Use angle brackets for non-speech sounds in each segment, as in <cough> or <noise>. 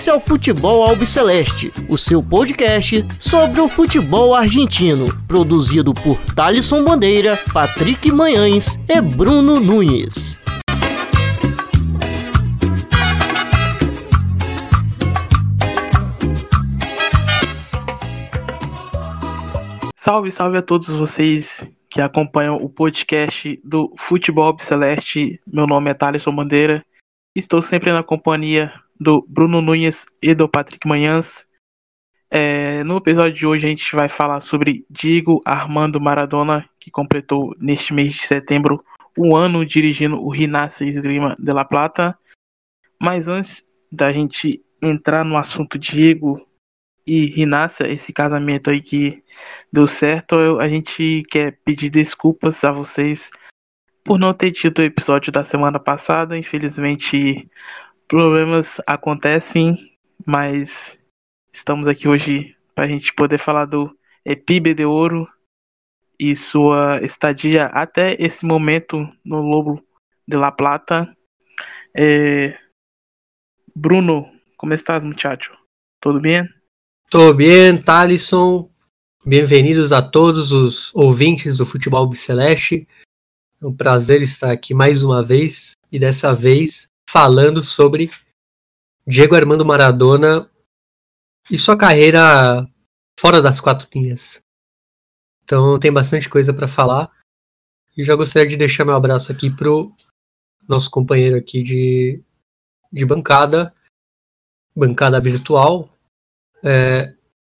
Esse é o Futebol Albiceleste, o seu podcast sobre o futebol argentino, produzido por Thalisson Bandeira, Patrick Manhães e Bruno Nunes. Salve, salve a todos vocês que acompanham o podcast do Futebol Celeste. Meu nome é Thaleson Bandeira. Estou sempre na companhia do Bruno Nunes e do Patrick Manhãs. É, no episódio de hoje a gente vai falar sobre Diego Armando Maradona, que completou neste mês de setembro um ano dirigindo o Rinácia Esgrima de La Plata. Mas antes da gente entrar no assunto Diego e Rinácia, esse casamento aí que deu certo, eu, a gente quer pedir desculpas a vocês por não ter tido o episódio da semana passada. Infelizmente, problemas acontecem, mas estamos aqui hoje para a gente poder falar do Epibe de Ouro e sua estadia até esse momento no Lobo de La Plata. É... Bruno, como estás, muchacho? Tudo bem? Tudo bem, Thalisson. Bem-vindos a todos os ouvintes do Futebol Celeste. É um prazer estar aqui mais uma vez e dessa vez falando sobre Diego Armando Maradona e sua carreira fora das quatro linhas. Então tem bastante coisa para falar. E já gostaria de deixar meu abraço aqui pro nosso companheiro aqui de, de bancada, bancada virtual, é,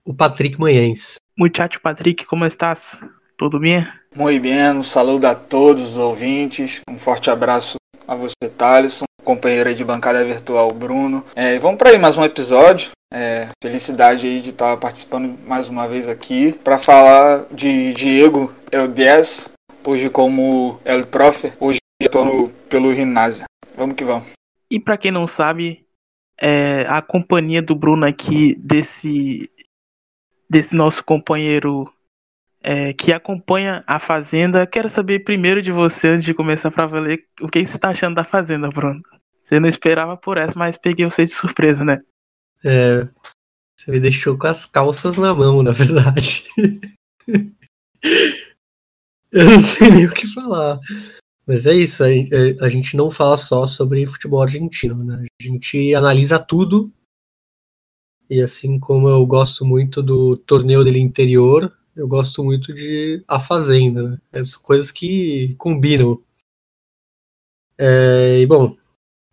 o Patrick Manhães. Muchacho Patrick, como estás? Tudo bem? Muito bem, um saludo a todos os ouvintes, um forte abraço a você, Thaleson, companheiro de bancada virtual, Bruno. É, vamos para aí mais um episódio. É, felicidade aí de estar participando mais uma vez aqui para falar de Diego El 10, hoje como El Profe, hoje estou pelo Rinásia. Vamos que vamos. E para quem não sabe, é, a companhia do Bruno aqui, desse, desse nosso companheiro é, que acompanha a Fazenda. Quero saber primeiro de você, antes de começar para valer, o que você está achando da Fazenda, Bruno? Você não esperava por essa, mas peguei você de surpresa, né? É, você me deixou com as calças na mão, na verdade. <laughs> Eu não sei nem o que falar. Mas é isso, a, gente não fala só sobre futebol argentino, né? A gente analisa tudo. E assim como eu gosto muito do torneio dele interior, eu gosto muito de A Fazenda, né? São coisas que combinam. É, e bom,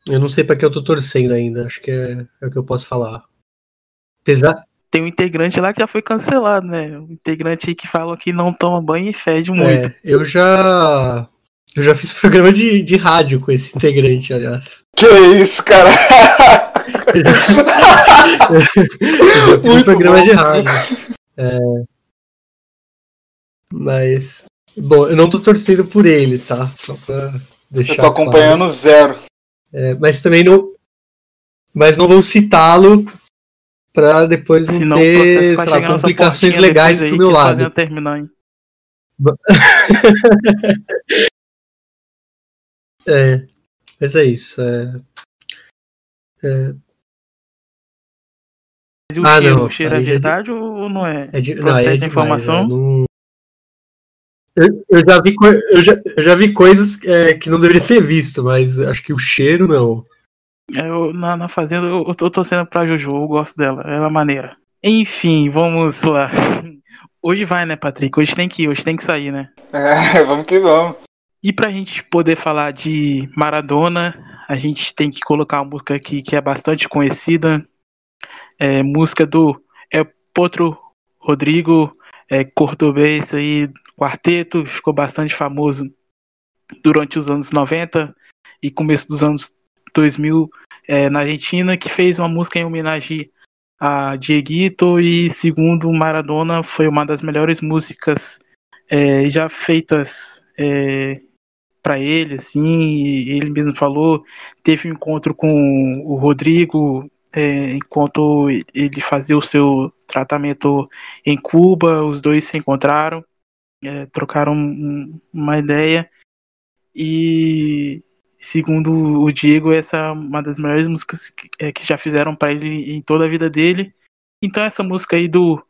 eu não sei para que eu tô torcendo ainda, acho que é, é o que eu posso falar. Apesar, tem um integrante lá que já foi cancelado, né? Um integrante que falou que não toma banho e fede muito. É, eu já eu já fiz <laughs> programa de, de rádio com esse integrante, aliás. Que isso, cara? eu já fiz programa bom. de rádio. É... Mas. Bom, eu não tô torcendo por ele, tá? Só pra deixar. Eu tô acompanhando claro. zero. É, mas também não. Mas não vou citá-lo pra depois não ter sei lá, complicações legais pro meu lado. Terminar, hein? <laughs> É, mas é isso. É, é... Mas o ah, cheiro, não, o cheiro é verdade ou não é? é de, não, é demais, informação? É, não... eu, eu, já vi, eu, já, eu já vi coisas é, que não deveria ter visto, mas acho que o cheiro não. Eu, na, na Fazenda eu, eu tô torcendo pra Jojo, eu gosto dela, ela é maneira. Enfim, vamos lá. Hoje vai, né, Patrick? Hoje tem que ir, hoje tem que sair, né? <laughs> É, vamos que vamos. E para a gente poder falar de Maradona, a gente tem que colocar uma música aqui que é bastante conhecida, é música do é Potro Rodrigo é, Cordobês aí, quarteto, ficou bastante famoso durante os anos 90 e começo dos anos 2000 é, na Argentina, que fez uma música em homenagem a Dieguito e segundo Maradona foi uma das melhores músicas é, já feitas é, para ele, assim, ele mesmo falou, teve um encontro com o Rodrigo é, enquanto ele fazia o seu tratamento em Cuba, os dois se encontraram, é, trocaram uma ideia e Segundo o Diego, essa é uma das melhores músicas que, é, que já fizeram para ele em toda a vida dele. Então essa música aí do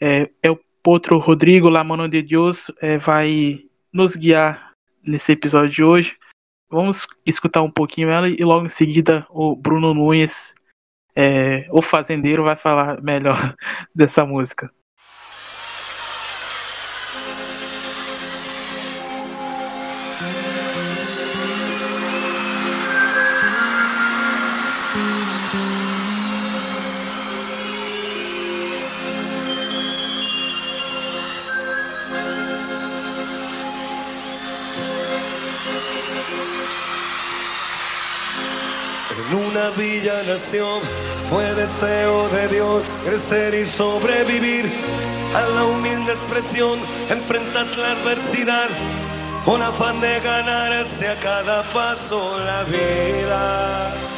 é, é o Potro Rodrigo, La Mano de Dios, é, vai nos guiar nesse episódio de hoje. Vamos escutar um pouquinho ela e logo em seguida o Bruno Nunes, é, o fazendeiro, vai falar melhor <laughs> dessa música. Una villa nación. Fue deseo de Dios crecer y sobrevivir a la humilde expresión, enfrentar la adversidad con afán de ganarse a cada paso la vida.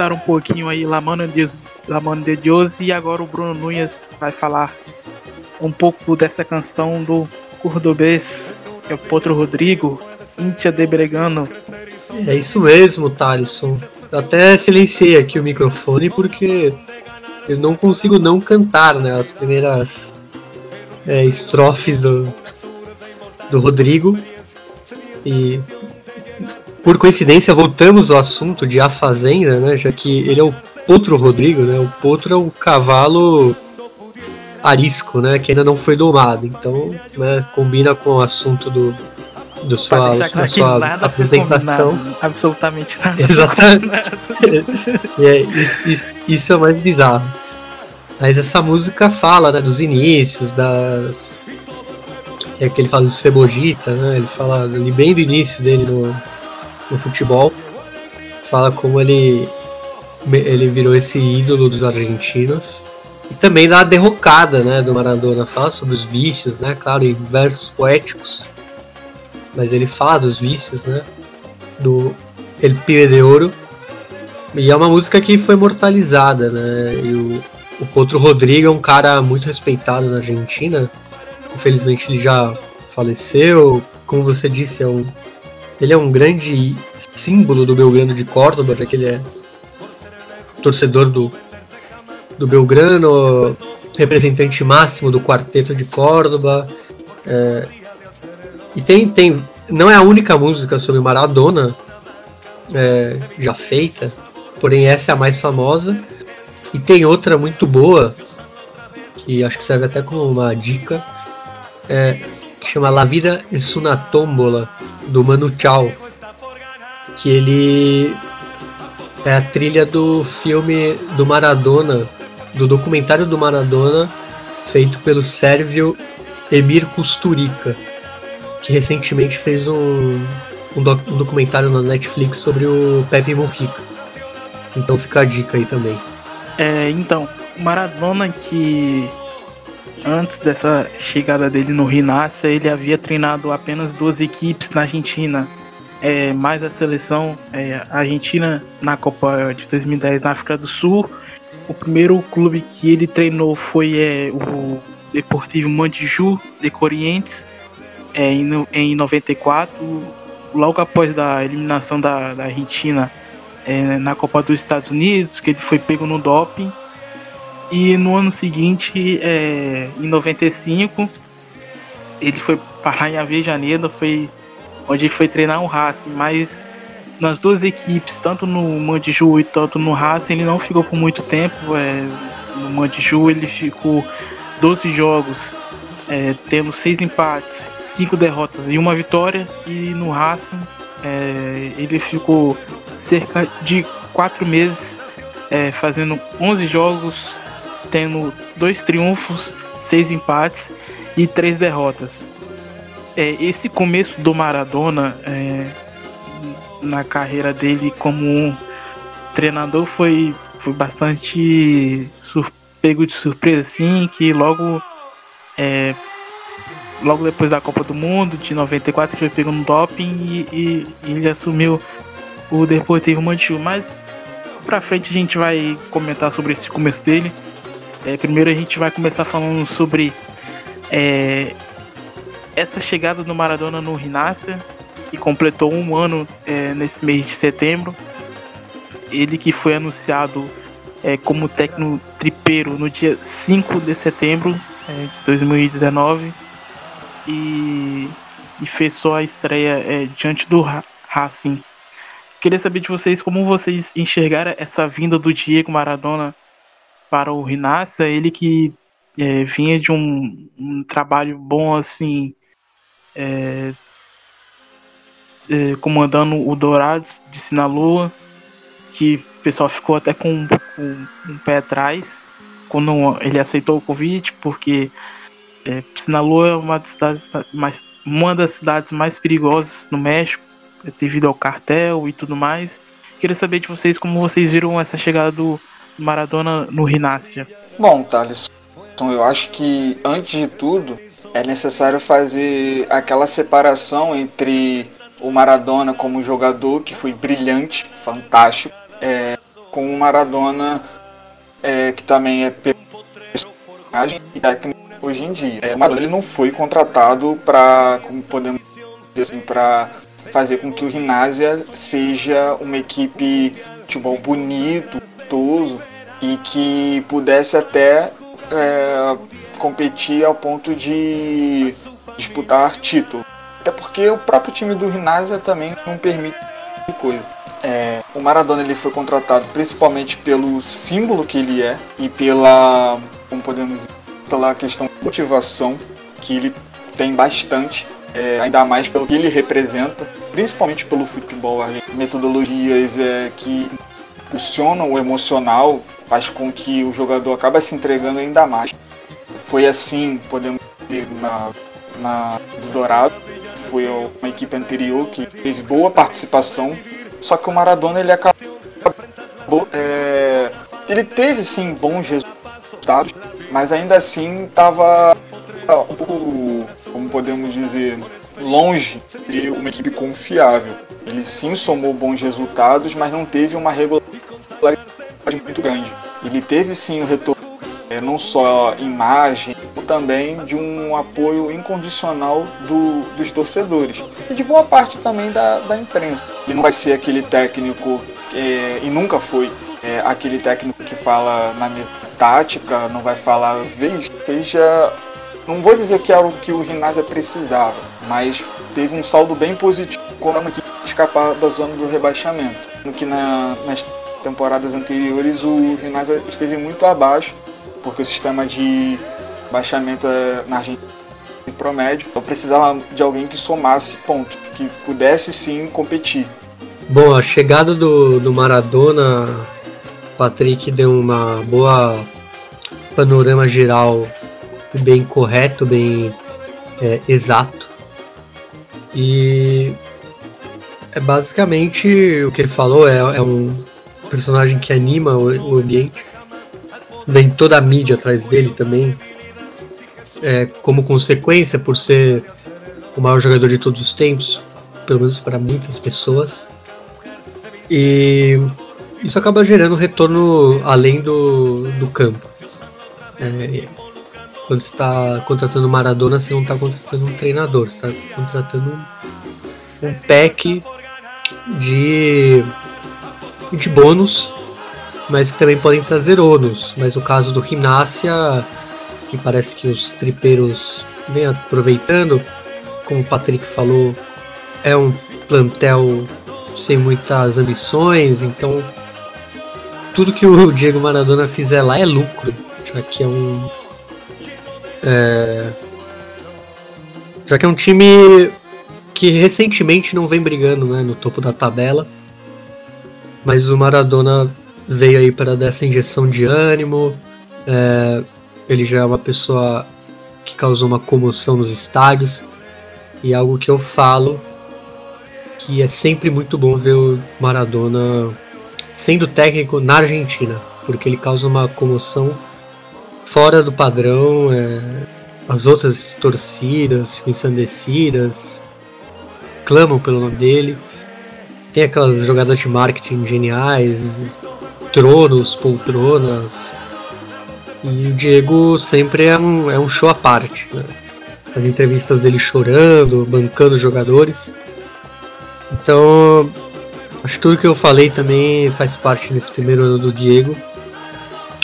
escutaram um pouquinho aí La Mano de, La Mano de Deus e agora o Bruno Nunes vai falar um pouco dessa canção do cordobês, que é o Potro Rodrigo, Intia de Bregano. É isso mesmo, Thalisson. Eu até silenciei aqui o microfone porque eu não consigo não cantar né, as primeiras é, estrofes do, do Rodrigo. E por coincidência, voltamos ao assunto de A Fazenda, né? Já que ele é o Potro Rodrigo, né? O Potro é um cavalo arisco, né? Que ainda não foi domado. Então, né, combina com o assunto do, do sua, da sua apresentação. absolutamente nada. Exatamente. <laughs> é, isso, isso, isso, é mais bizarro. Mas essa música fala né, dos inícios, das. É que ele fala do Cebojita, né? Ele fala ali bem do início dele no, no futebol. Fala como ele, ele virou esse ídolo dos argentinos. E também da derrocada né, do Maradona. Fala sobre os vícios, né? Claro, em versos poéticos. Mas ele fala dos vícios, né? Do El Pibe de Ouro. E é uma música que foi imortalizada, né? E o, o Potro Rodrigo é um cara muito respeitado na Argentina. Infelizmente ele já faleceu. Como você disse, é um ele é um grande símbolo do Belgrano de Córdoba, já que ele é torcedor do, do Belgrano, representante máximo do quarteto de Córdoba. É, e tem, tem. Não é a única música sobre Maradona é, já feita, porém essa é a mais famosa. E tem outra muito boa, que acho que serve até como uma dica, é, que chama La Vida es una Tómbola do Manu Chao, que ele é a trilha do filme do Maradona, do documentário do Maradona, feito pelo sérvio Emir Kusturica, que recentemente fez um, um, doc, um documentário na Netflix sobre o Pepe Mujica. Então fica a dica aí também. É, então, Maradona que Antes dessa chegada dele no Rinácia, ele havia treinado apenas duas equipes na Argentina, é, mais a seleção é, argentina na Copa de 2010 na África do Sul. O primeiro clube que ele treinou foi é, o Deportivo Mandiju de Corrientes é, em, em 94, logo após da eliminação da, da Argentina é, na Copa dos Estados Unidos, que ele foi pego no doping e no ano seguinte, é, em 95, ele foi parar em Avejaneira, foi onde foi treinar o Racing, mas nas duas equipes, tanto no Mandiju e tanto no Racing, ele não ficou por muito tempo. É, no Mandiju ele ficou 12 jogos, é, tendo seis empates, cinco derrotas e uma vitória, e no Racing é, ele ficou cerca de quatro meses é, fazendo 11 jogos, tendo dois triunfos, seis empates e três derrotas. É, esse começo do Maradona é, na carreira dele como treinador foi, foi bastante sur, pego de surpresa, assim, que logo é, logo depois da Copa do Mundo de 94 ele foi pego no doping e, e, e ele assumiu o Deportivo Mantil. Mas pra frente a gente vai comentar sobre esse começo dele. É, primeiro a gente vai começar falando sobre é, essa chegada do Maradona no Rinácia, que completou um ano é, nesse mês de setembro. Ele que foi anunciado é, como técnico tripeiro no dia 5 de setembro é, de 2019 e, e fez só a estreia é, diante do Racing. Queria saber de vocês como vocês enxergaram essa vinda do Diego Maradona para o Rinácia, ele que é, vinha de um, um, trabalho bom assim, é, é, comandando o Dourados de Sinaloa, que o pessoal ficou até com, com um pé atrás quando ele aceitou o convite, porque é, Sinaloa é uma das cidades mais, uma das cidades mais perigosas no México, devido ao cartel e tudo mais. Queria saber de vocês como vocês viram essa chegada do Maradona no Rinácia. Bom, Thales, então eu acho que antes de tudo é necessário fazer aquela separação entre o Maradona como jogador, que foi brilhante, fantástico, é, com o Maradona é, que também é personagem e técnico hoje em dia. É, o Maradona ele não foi contratado para, como podemos dizer assim, para fazer com que o Rinásia seja uma equipe de futebol bonito, gostoso e que pudesse até é, competir ao ponto de disputar título. Até porque o próprio time do Rinásia também não permite coisa. É, o Maradona ele foi contratado principalmente pelo símbolo que ele é e pela, como podemos dizer, pela questão de motivação que ele tem bastante, é, ainda mais pelo que ele representa, principalmente pelo futebol metodologias é, que impulsionam o emocional, faz com que o jogador acabe se entregando ainda mais. Foi assim, podemos dizer, na, na do Dourado, foi uma equipe anterior que teve boa participação, só que o Maradona ele acabou, é, ele teve sim bons resultados, mas ainda assim estava um pouco, como podemos dizer, longe de uma equipe confiável. Ele sim somou bons resultados, mas não teve uma regularidade muito grande. Ele teve sim um retorno, é, não só imagem, também de um apoio incondicional do, dos torcedores e de boa parte também da, da imprensa. Ele não vai ser aquele técnico, é, e nunca foi, é, aquele técnico que fala na mesa tática, não vai falar, vez, seja. Não vou dizer que era o que o Rinásia precisava, mas teve um saldo bem positivo quando a escapar da zona do rebaixamento. No que na, nas temporadas anteriores o Rinásia esteve muito abaixo, porque o sistema de baixamento é na Argentina em promédio. Eu precisava de alguém que somasse pontos, que pudesse sim competir. Bom, a chegada do, do Maradona, Patrick deu uma boa panorama geral bem correto, bem é, exato. E é basicamente o que ele falou, é, é um personagem que anima o, o, ambiente. Vem toda a mídia atrás dele também. É, como consequência, por ser o maior jogador de todos os tempos, pelo menos para muitas pessoas. E isso acaba gerando retorno além do, do campo. É, quando está contratando Maradona, você não está contratando um treinador, você está contratando um, um pack de, de bônus, mas que também podem trazer ônus. Mas o caso do Gimnasia, que parece que os tripeiros vêm aproveitando, como o Patrick falou, é um plantel sem muitas ambições, então tudo que o <laughs> Diego Maradona fizer lá é lucro, já que é um é, já que é um time que recentemente não vem brigando né, no topo da tabela, mas o Maradona veio aí para dar essa injeção de ânimo. É, ele já é uma pessoa que causou uma comoção nos estádios. E algo que eu falo que é sempre muito bom ver o Maradona sendo técnico na Argentina, porque ele causa uma comoção fora do padrão. É, as outras torcidas ensandecidas, clamam pelo nome dele. Tem aquelas jogadas de marketing geniais, tronos, poltronas. E o Diego sempre é um, é um show à parte. Né? As entrevistas dele chorando, bancando jogadores. Então, acho que tudo que eu falei também faz parte desse primeiro ano do Diego,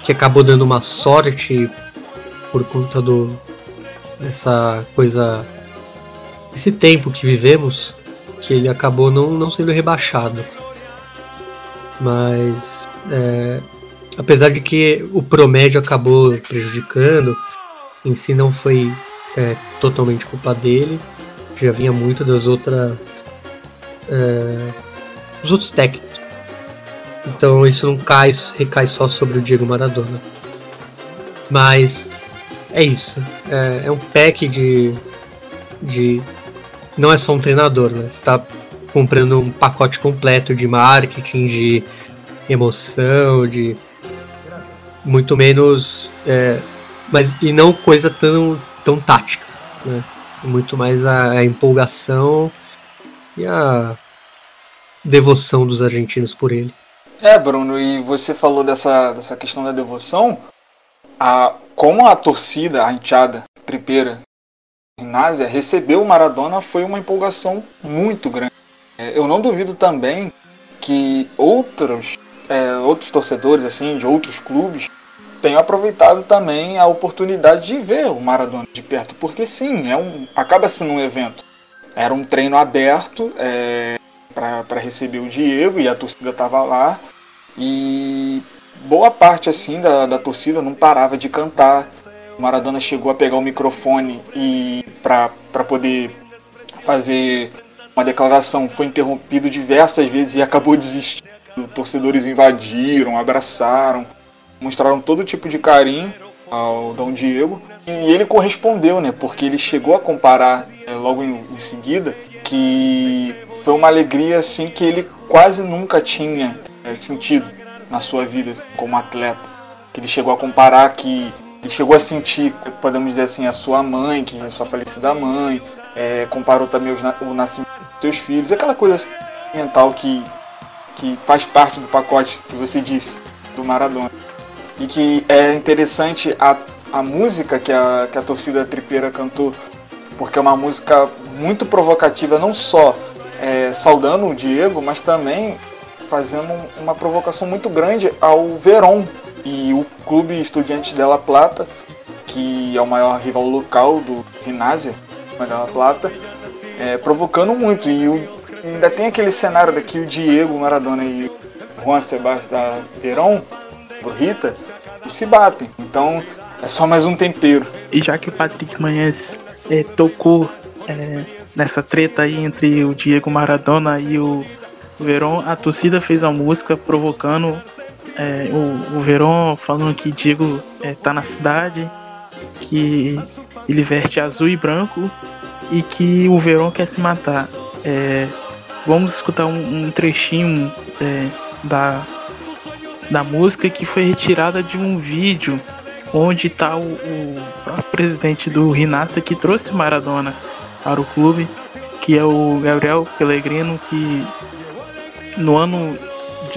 que acabou dando uma sorte por conta do dessa coisa, esse tempo que vivemos, que ele acabou não, não sendo rebaixado. Mas é, apesar de que o promédio acabou prejudicando, em si não foi é, totalmente culpa dele, já vinha muito das outras é, os outros técnicos. Então isso não cai, recai só sobre o Diego Maradona. Mas é isso. É, é um pack de, de. Não é só um treinador, né? Você está comprando um pacote completo de marketing, de emoção, de. Muito menos. É, mas e não coisa tão, tão tática. Né? Muito mais a, a empolgação e a devoção dos argentinos por ele. É, Bruno, e você falou dessa, dessa questão da devoção. A, como a torcida, a enteada tripeira Rinásia recebeu o Maradona foi uma empolgação muito grande. É, eu não duvido também que outros, é, outros torcedores assim de outros clubes tenham aproveitado também a oportunidade de ver o Maradona de perto, porque sim, é um, acaba sendo um evento. Era um treino aberto é, para receber o Diego e a torcida estava lá. E boa parte assim da, da torcida não parava de cantar. Maradona chegou a pegar o microfone e para poder fazer uma declaração foi interrompido diversas vezes e acabou desistindo. Torcedores invadiram, abraçaram, mostraram todo tipo de carinho ao Dom Diego. E ele correspondeu, né? Porque ele chegou a comparar é, logo em, em, seguida que foi uma alegria assim que ele quase nunca tinha é, sentido na sua vida assim, como atleta. Que ele chegou a comparar que ele chegou a sentir, podemos dizer assim, a sua mãe, que a sua falecida mãe, é, comparou também os, o nascimento dos seus filhos, aquela coisa mental que, que faz parte do pacote que você disse do Maradona. E que é interessante a a música que a, que a torcida tripeira cantou, porque é uma música muito provocativa, não só é, saudando o Diego, mas também fazendo uma provocação muito grande ao Verón e o clube Estudiantes della Plata, que é o maior rival local do Rinásia, della Plata, é, provocando muito. E o, ainda tem aquele cenário daqui, o Diego Maradona e o Juan Sebastián Verón, por Rita, se batem. Então é só mais um tempero. E já que o Patrick Manhães é, tocou é, nessa treta aí entre o Diego Maradona e o Verón, a torcida fez a música provocando é, o, o Verón falando que Diego é, tá na cidade, que ele veste azul e branco e que o Verón quer se matar. É, vamos escutar um, um trechinho é, da, da música que foi retirada de um vídeo onde está o, o, presidente do Rinassa que trouxe Maradona para o clube, que é o Gabriel Pellegrino, que no ano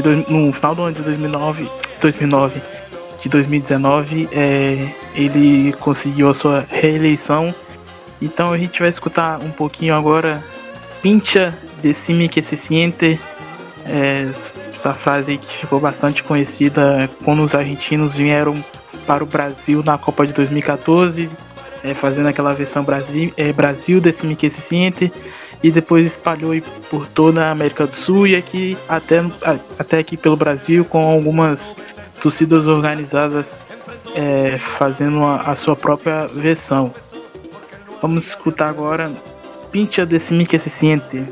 de, no final do ano de 2009, 2009 de 2019, é, ele conseguiu a sua reeleição. Então a gente vai escutar um pouquinho agora Pincha decime que se siente. É, essa frase que ficou bastante conhecida quando os argentinos vieram para o Brasil na Copa de 2014, é, fazendo aquela versão Brasil, é, Brasil desse Mickey Ciente, e depois espalhou por toda a América do Sul e aqui até, até aqui pelo Brasil com algumas torcidas organizadas é, fazendo a, a, sua própria versão. Vamos escutar agora Pincha. Pincha, decime que se siente.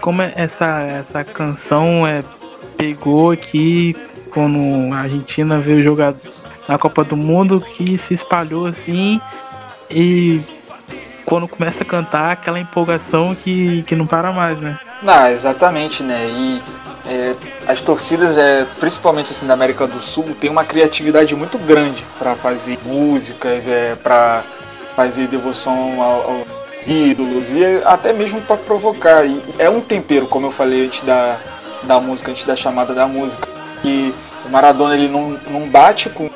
Como é essa, essa canção é, pegou aqui quando a Argentina veio jogar na Copa do Mundo, que se espalhou assim e quando começa a cantar, aquela empolgação que, que não para mais, né? Ah, exatamente, né? E é, as torcidas, é, principalmente assim da América do Sul, tem uma criatividade muito grande para fazer músicas, é, para fazer devoção aos ídolos e até mesmo para provocar. E é um tempero, como eu falei antes da, da música, antes da chamada da música, que o Maradona ele não, não bate com,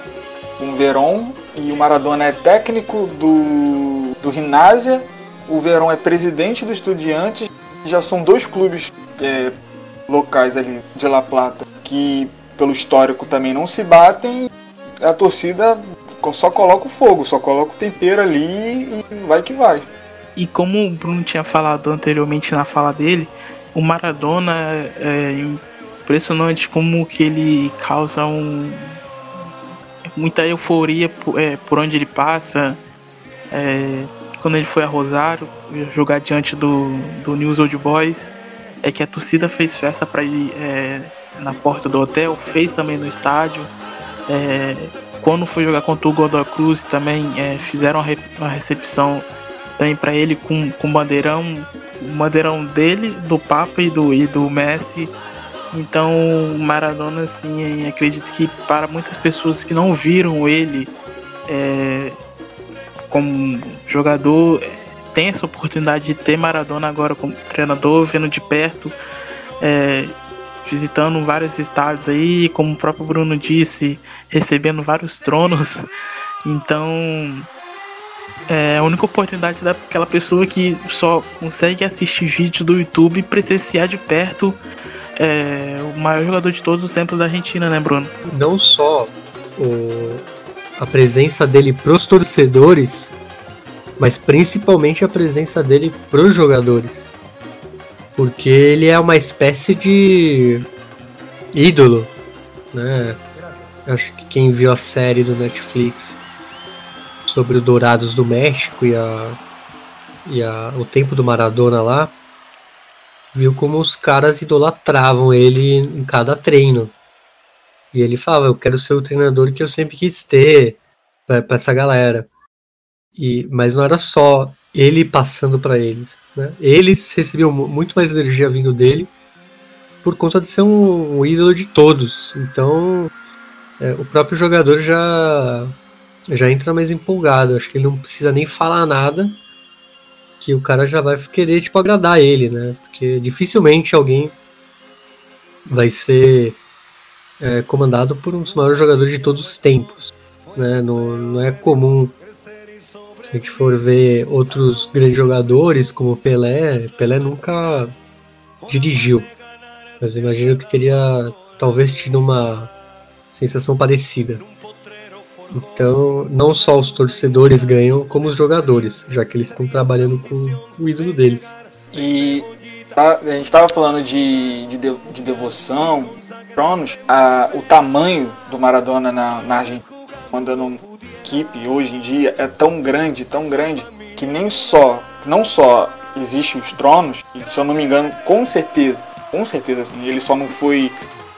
com o Verón e o Maradona é técnico do, do Rinásia, o Verón é presidente do Estudiantes, já são dois clubes é, locais ali de La Plata que pelo histórico também não se batem, a torcida só coloca o fogo, só coloca o tempero ali e vai que vai. E como o Bruno tinha falado anteriormente na fala dele, o Maradona é impressionante como que ele causa um muita euforia por, é, por onde ele passa. É, quando ele foi a Rosário jogar diante do, do News Old Boys, é que a torcida fez festa para ir é, na porta do hotel, fez também no estádio. É, quando foi jogar contra o Godoy Cruz também é, fizeram uma recepção também para ele com, com bandeirão, bandeirão dele, do Papa e do, e do Messi. Então Maradona assim, acredito que para muitas pessoas que não viram ele é, como jogador, tem essa oportunidade de ter Maradona agora como treinador, vendo de perto, é, visitando vários estádios aí, como o próprio Bruno disse, recebendo vários tronos. Então, é a única oportunidade daquela pessoa que só consegue assistir vídeo do YouTube e presenciar de perto é, o maior jogador de todos os tempos da Argentina, né, Bruno? Não só o, a presença dele pros torcedores, mas principalmente a presença dele pros jogadores. Porque ele é uma espécie de ídolo, né? Acho que quem viu a série do Netflix sobre o Dourados do México e, a, e a, o tempo do Maradona lá, viu como os caras idolatravam ele em cada treino. E ele falava: Eu quero ser o treinador que eu sempre quis ter para essa galera. E, mas não era só ele passando para eles. Né? Eles recebiam muito mais energia vindo dele por conta de ser um, um ídolo de todos. Então é, o próprio jogador já já entra mais empolgado. Acho que ele não precisa nem falar nada, que o cara já vai querer tipo agradar ele, né? Porque dificilmente alguém vai ser é, comandado por um dos maiores jogadores de todos os tempos. Né? Não, não é comum se a gente for ver outros grandes jogadores, como Pelé, Pelé nunca dirigiu. Mas imagino que teria talvez tido uma sensação parecida. Então, não só os torcedores ganham, como os jogadores, já que eles estão trabalhando com o ídolo deles. E a, a gente estava falando de, de, de, devoção, tronos, a, o tamanho do Maradona na, na Argentina, mandando equipe hoje em dia é tão grande, tão grande, que nem só, não só existe os tronos, e se eu não me engano, com certeza, com certeza assim, ele só não foi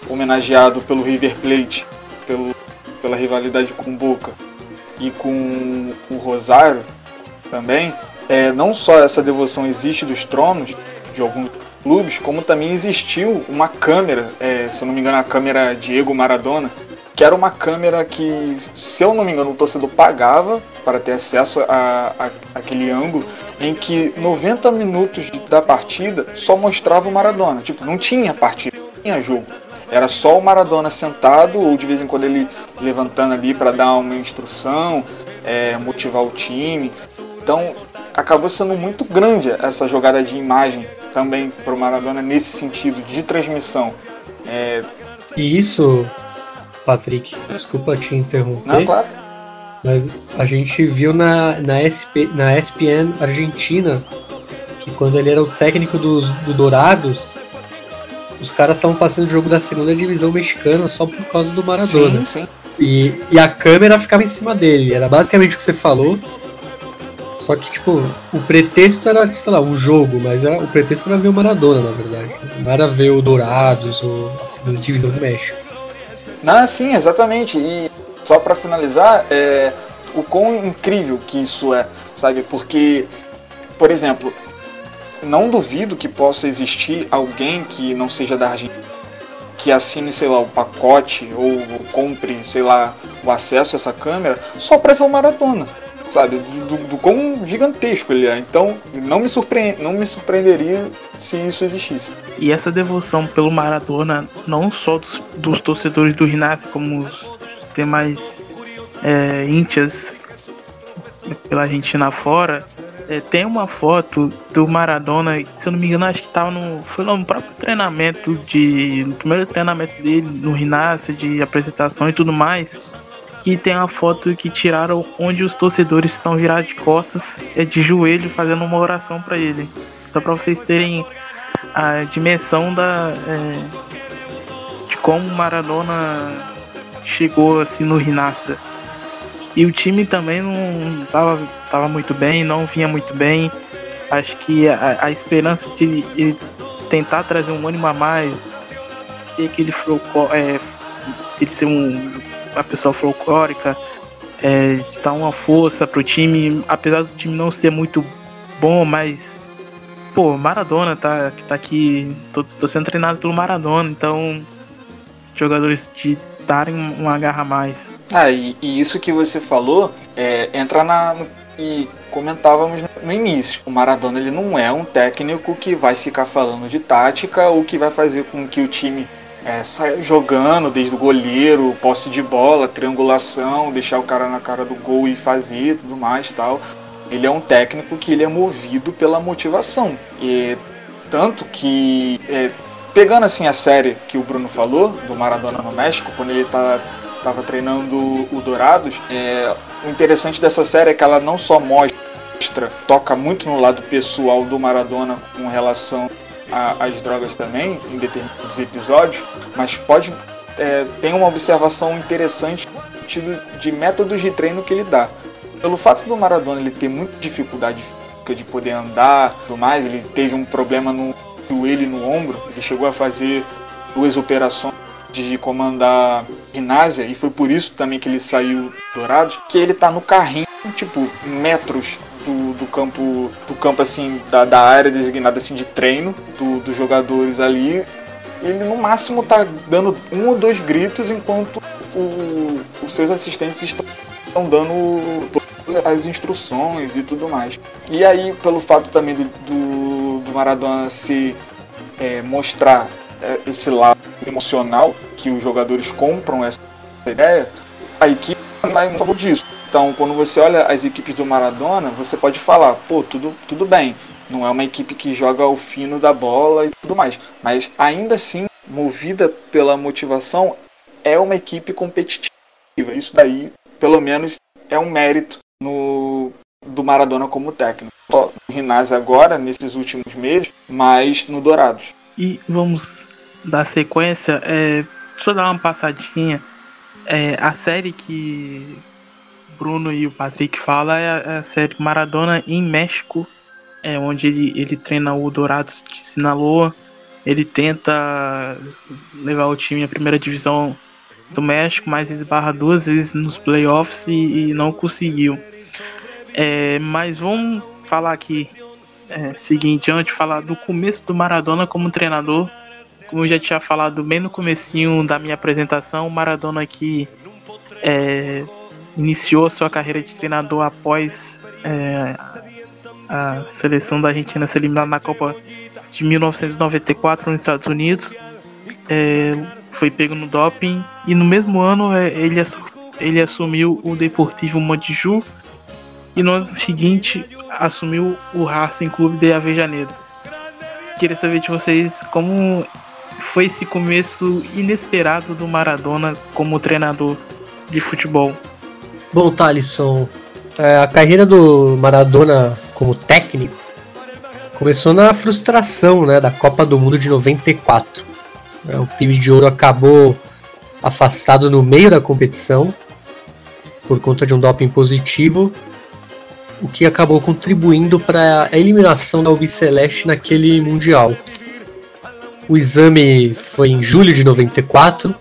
homenageado pelo River Plate, pelo, pela rivalidade com Boca e com o Rosário também, é, não só essa devoção existe dos tronos de alguns clubes, como também existiu uma câmera, é, se eu não me engano, a câmera Diego Maradona, que era uma câmera que, se eu não me engano, o torcedor pagava para ter acesso a, a, aquele ângulo, em que 90 minutos da partida só mostrava o Maradona. Tipo, não tinha partida, não tinha jogo. Era só o Maradona sentado, ou de vez em quando ele levantando ali para dar uma instrução, é, motivar o time. Então, acabou sendo muito grande essa jogada de imagem também para o Maradona nesse sentido de transmissão. É... E isso Patrick, desculpa te interromper. Não, claro. Mas a gente viu na, na, SP, na ESPN Argentina que quando ele era o técnico dos, do Dourados, os caras estavam passando o jogo da segunda divisão mexicana só por causa do Maradona. Sim, sim. E, e a câmera ficava em cima dele. Era basicamente o que você falou. Só que, tipo, o pretexto era, sei lá, um jogo, mas era, o pretexto era ver o Maradona, na verdade. Não era ver o Dourados ou a segunda divisão do México. Não, sim, exatamente. E só para finalizar, é, o quão incrível que isso é, sabe? Porque, por exemplo, não duvido que possa existir alguém que não seja da Argentina que assine, sei lá, o pacote ou, compre, sei lá, o acesso a essa câmera só para ver o Maradona, sabe? Do, do, do quão gigantesco ele é. Então, não me, surpre não me surpreenderia se isso existisse. E essa devoção pelo Maradona, não só dos, dos torcedores do Rinasce, como os demais é, íntias pela Argentina fora, é, tem uma foto do Maradona, se eu não me engano, acho que tava no. Foi no próprio treinamento de. No primeiro treinamento dele no Rinasce, de apresentação e tudo mais. Que tem uma foto que tiraram onde os torcedores estão virados de costas, é de joelho, fazendo uma oração para ele. Só para vocês terem a dimensão da. É, de como Maradona chegou assim no Rinasce. E o time também não tava, tava muito bem, não vinha muito bem. Acho que a, a esperança de ele tentar trazer um ânimo a mais, ter aquele é, ele ser um, uma pessoa folclórica, é, de dar uma força pro time, apesar do time não ser muito bom, mas pô, Maradona tá, tá aqui, tô, tô sendo treinado pelo Maradona, então jogadores de darem uma garra a mais. Ah, e, e isso que você falou é, entra na. No, e comentávamos no início. O Maradona ele não é um técnico que vai ficar falando de tática ou que vai fazer com que o time é, saia jogando desde o goleiro, posse de bola, triangulação, deixar o cara na cara do gol e fazer tudo mais tal. Ele é um técnico que ele é movido pela motivação. E tanto que é, Pegando assim a série que o Bruno falou, do Maradona no México, quando ele tá, treinando o Dourados, é, o interessante dessa série é que ela não só mostra, toca muito no lado pessoal do Maradona com relação às drogas também, em determinados episódios, mas pode é, tem uma observação interessante no sentido de métodos de treino que ele dá. Pelo fato do Maradona ele ter muita dificuldade de poder andar, tudo mais, ele teve um problema no joelho no ombro. Ele chegou a fazer duas operações de comandar ginásia e foi por isso também que ele saiu dourado, que ele tá no carrinho, tipo, metros do, do campo, do campo assim, da, da área designada assim de treino do, dos jogadores ali. Ele no máximo tá dando um ou dois gritos enquanto o, os seus assistentes estão, estão dando as instruções e tudo mais. E aí, pelo fato também do, do do Maradona se é, mostrar é, esse lado emocional que os jogadores compram essa ideia, a equipe vai em favor disso. Então, quando você olha as equipes do Maradona, você pode falar, pô, tudo, tudo bem, não é uma equipe que joga o fino da bola e tudo mais, mas ainda assim, movida pela motivação, é uma equipe competitiva. Isso daí, pelo menos, é um mérito no, do Maradona como técnico. Só no Rinazzi agora, nesses últimos meses, mas no Dourados. E vamos dar sequência, é, só dar uma passadinha. É, a série que Bruno e o Patrick falam é, é a, série Maradona em México, é onde ele, ele treina o Dourados de Sinaloa. Ele tenta levar o time à primeira divisão do México, mas esbarra duas vezes nos playoffs e, e não conseguiu. É, mas vamos falar aqui é, seguinte, antes de falar do começo do Maradona como treinador, como eu já tinha falado bem no comecinho da minha apresentação, o Maradona aqui é, iniciou sua carreira de treinador após é, a seleção da Argentina ser eliminada na Copa de 1994 nos Estados Unidos. É, foi pego no doping e no mesmo ano é, ele, ele assumiu o Deportivo Montiju e no ano seguinte assumiu o Racing Clube de Avejaneiro. Queria saber de vocês como foi esse começo inesperado do Maradona como treinador de futebol. Bom, Thalisson, é, a carreira do Maradona como técnico começou na frustração né, da Copa do Mundo de 94. É, o time de ouro acabou afastado no meio da competição por conta de um doping positivo o que acabou contribuindo para a eliminação da Albiceleste naquele Mundial. O exame foi em julho de 94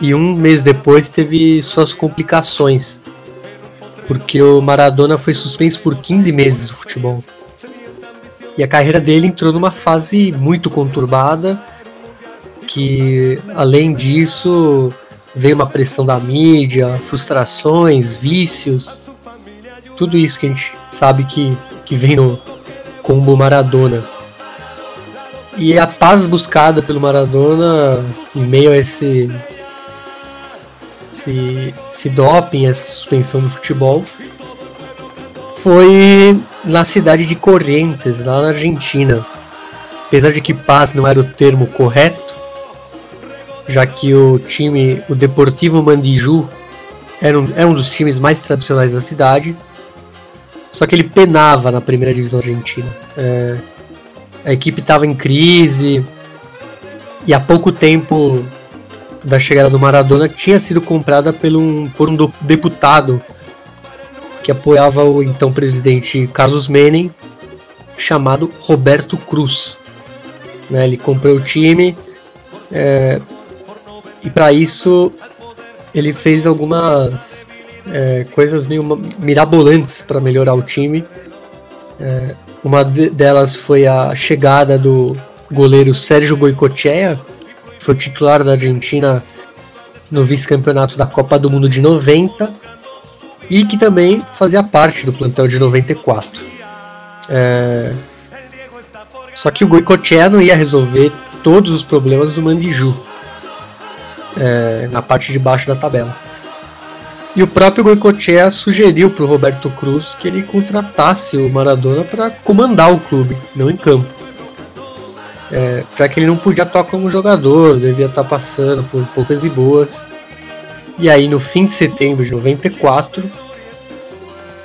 e um mês depois teve suas complicações, porque o Maradona foi suspenso por 15 meses do futebol. E a carreira dele entrou numa fase muito conturbada, que além disso veio uma pressão da mídia, frustrações, vícios, tudo isso que a gente sabe que, que vem no combo Maradona. E a paz buscada pelo Maradona em meio a esse esse, esse doping, essa suspensão do futebol, foi na cidade de Corrientes, lá na Argentina. Apesar de que paz não era o termo correto, já que o time, o Deportivo Mandiju, era um, é um dos times mais tradicionais da cidade, só que ele penava na primeira divisão argentina. É, a equipe estava em crise e há pouco tempo da chegada do Maradona tinha sido comprada por um, por um deputado que apoiava o então presidente Carlos Menem, chamado Roberto Cruz. Né, ele comprou o time é, e para isso ele fez algumas é, coisas meio mirabolantes para melhorar o time. É, uma delas foi a chegada do goleiro Sérgio Goicoechea, foi titular da Argentina no vice-campeonato da Copa do Mundo de 90 e que também fazia parte do plantel de 94. É... Só que o Goicoechea não ia resolver todos os problemas do Mandiju é... na parte de baixo da tabela. E o próprio Goicoechea sugeriu para o Roberto Cruz que ele contratasse o Maradona para comandar o clube, não em campo. É, já que ele não podia atuar como jogador, devia estar tá passando por poucas e boas. E aí, no fim de setembro de 94,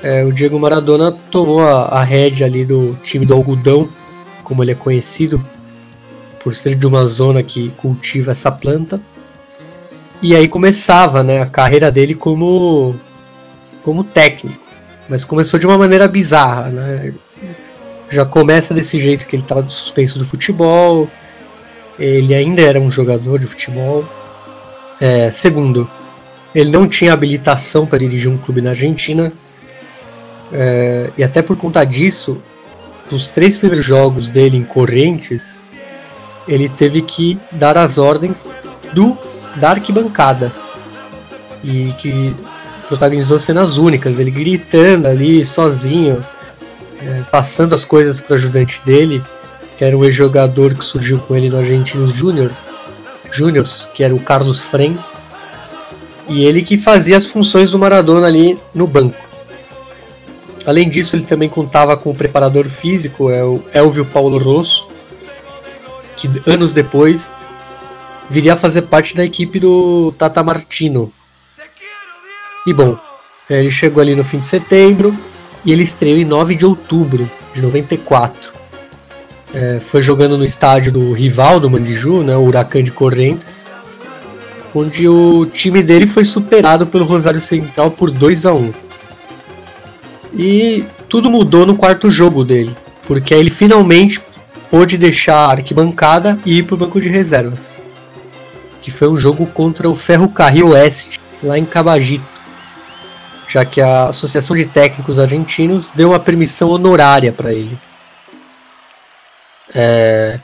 é, o Diego Maradona tomou a, a rédea ali do time do algodão, como ele é conhecido, por ser de uma zona que cultiva essa planta. E aí começava né, a carreira dele como, como técnico. Mas começou de uma maneira bizarra. Né? já começa desse jeito que ele estava suspenso do futebol. Ele ainda era um jogador de futebol. É, segundo, ele não tinha habilitação para dirigir um clube na Argentina. É, e até por conta disso, nos três primeiros jogos dele em Correntes, ele teve que dar as ordens do da arquibancada. E que protagonizou cenas únicas, ele gritando ali sozinho é, passando as coisas para o ajudante dele, que era um ex-jogador que surgiu com ele no Argentinos Júnior, Júniors, que era o Carlos Frem, e ele que fazia as funções do Maradona ali no banco. Além disso, ele também contava com o preparador físico, é o Elvio Paulo Rosso, que anos depois viria a fazer parte da equipe do Tata Martino. E bom, ele chegou ali no fim de setembro, e ele estreou em 9 de outubro de 94. É, foi jogando no estádio do rival do Mandiju, né, o Huracan de Correntes, onde o time dele foi superado pelo Rosário Central por 2 a 1 E tudo mudou no quarto jogo dele, porque ele finalmente pôde deixar a arquibancada e ir para o banco de reservas, que foi um jogo contra o Ferrocarril Oeste, lá em Cabagito já que a Associação de Técnicos Argentinos deu uma permissão honorária para ele. É,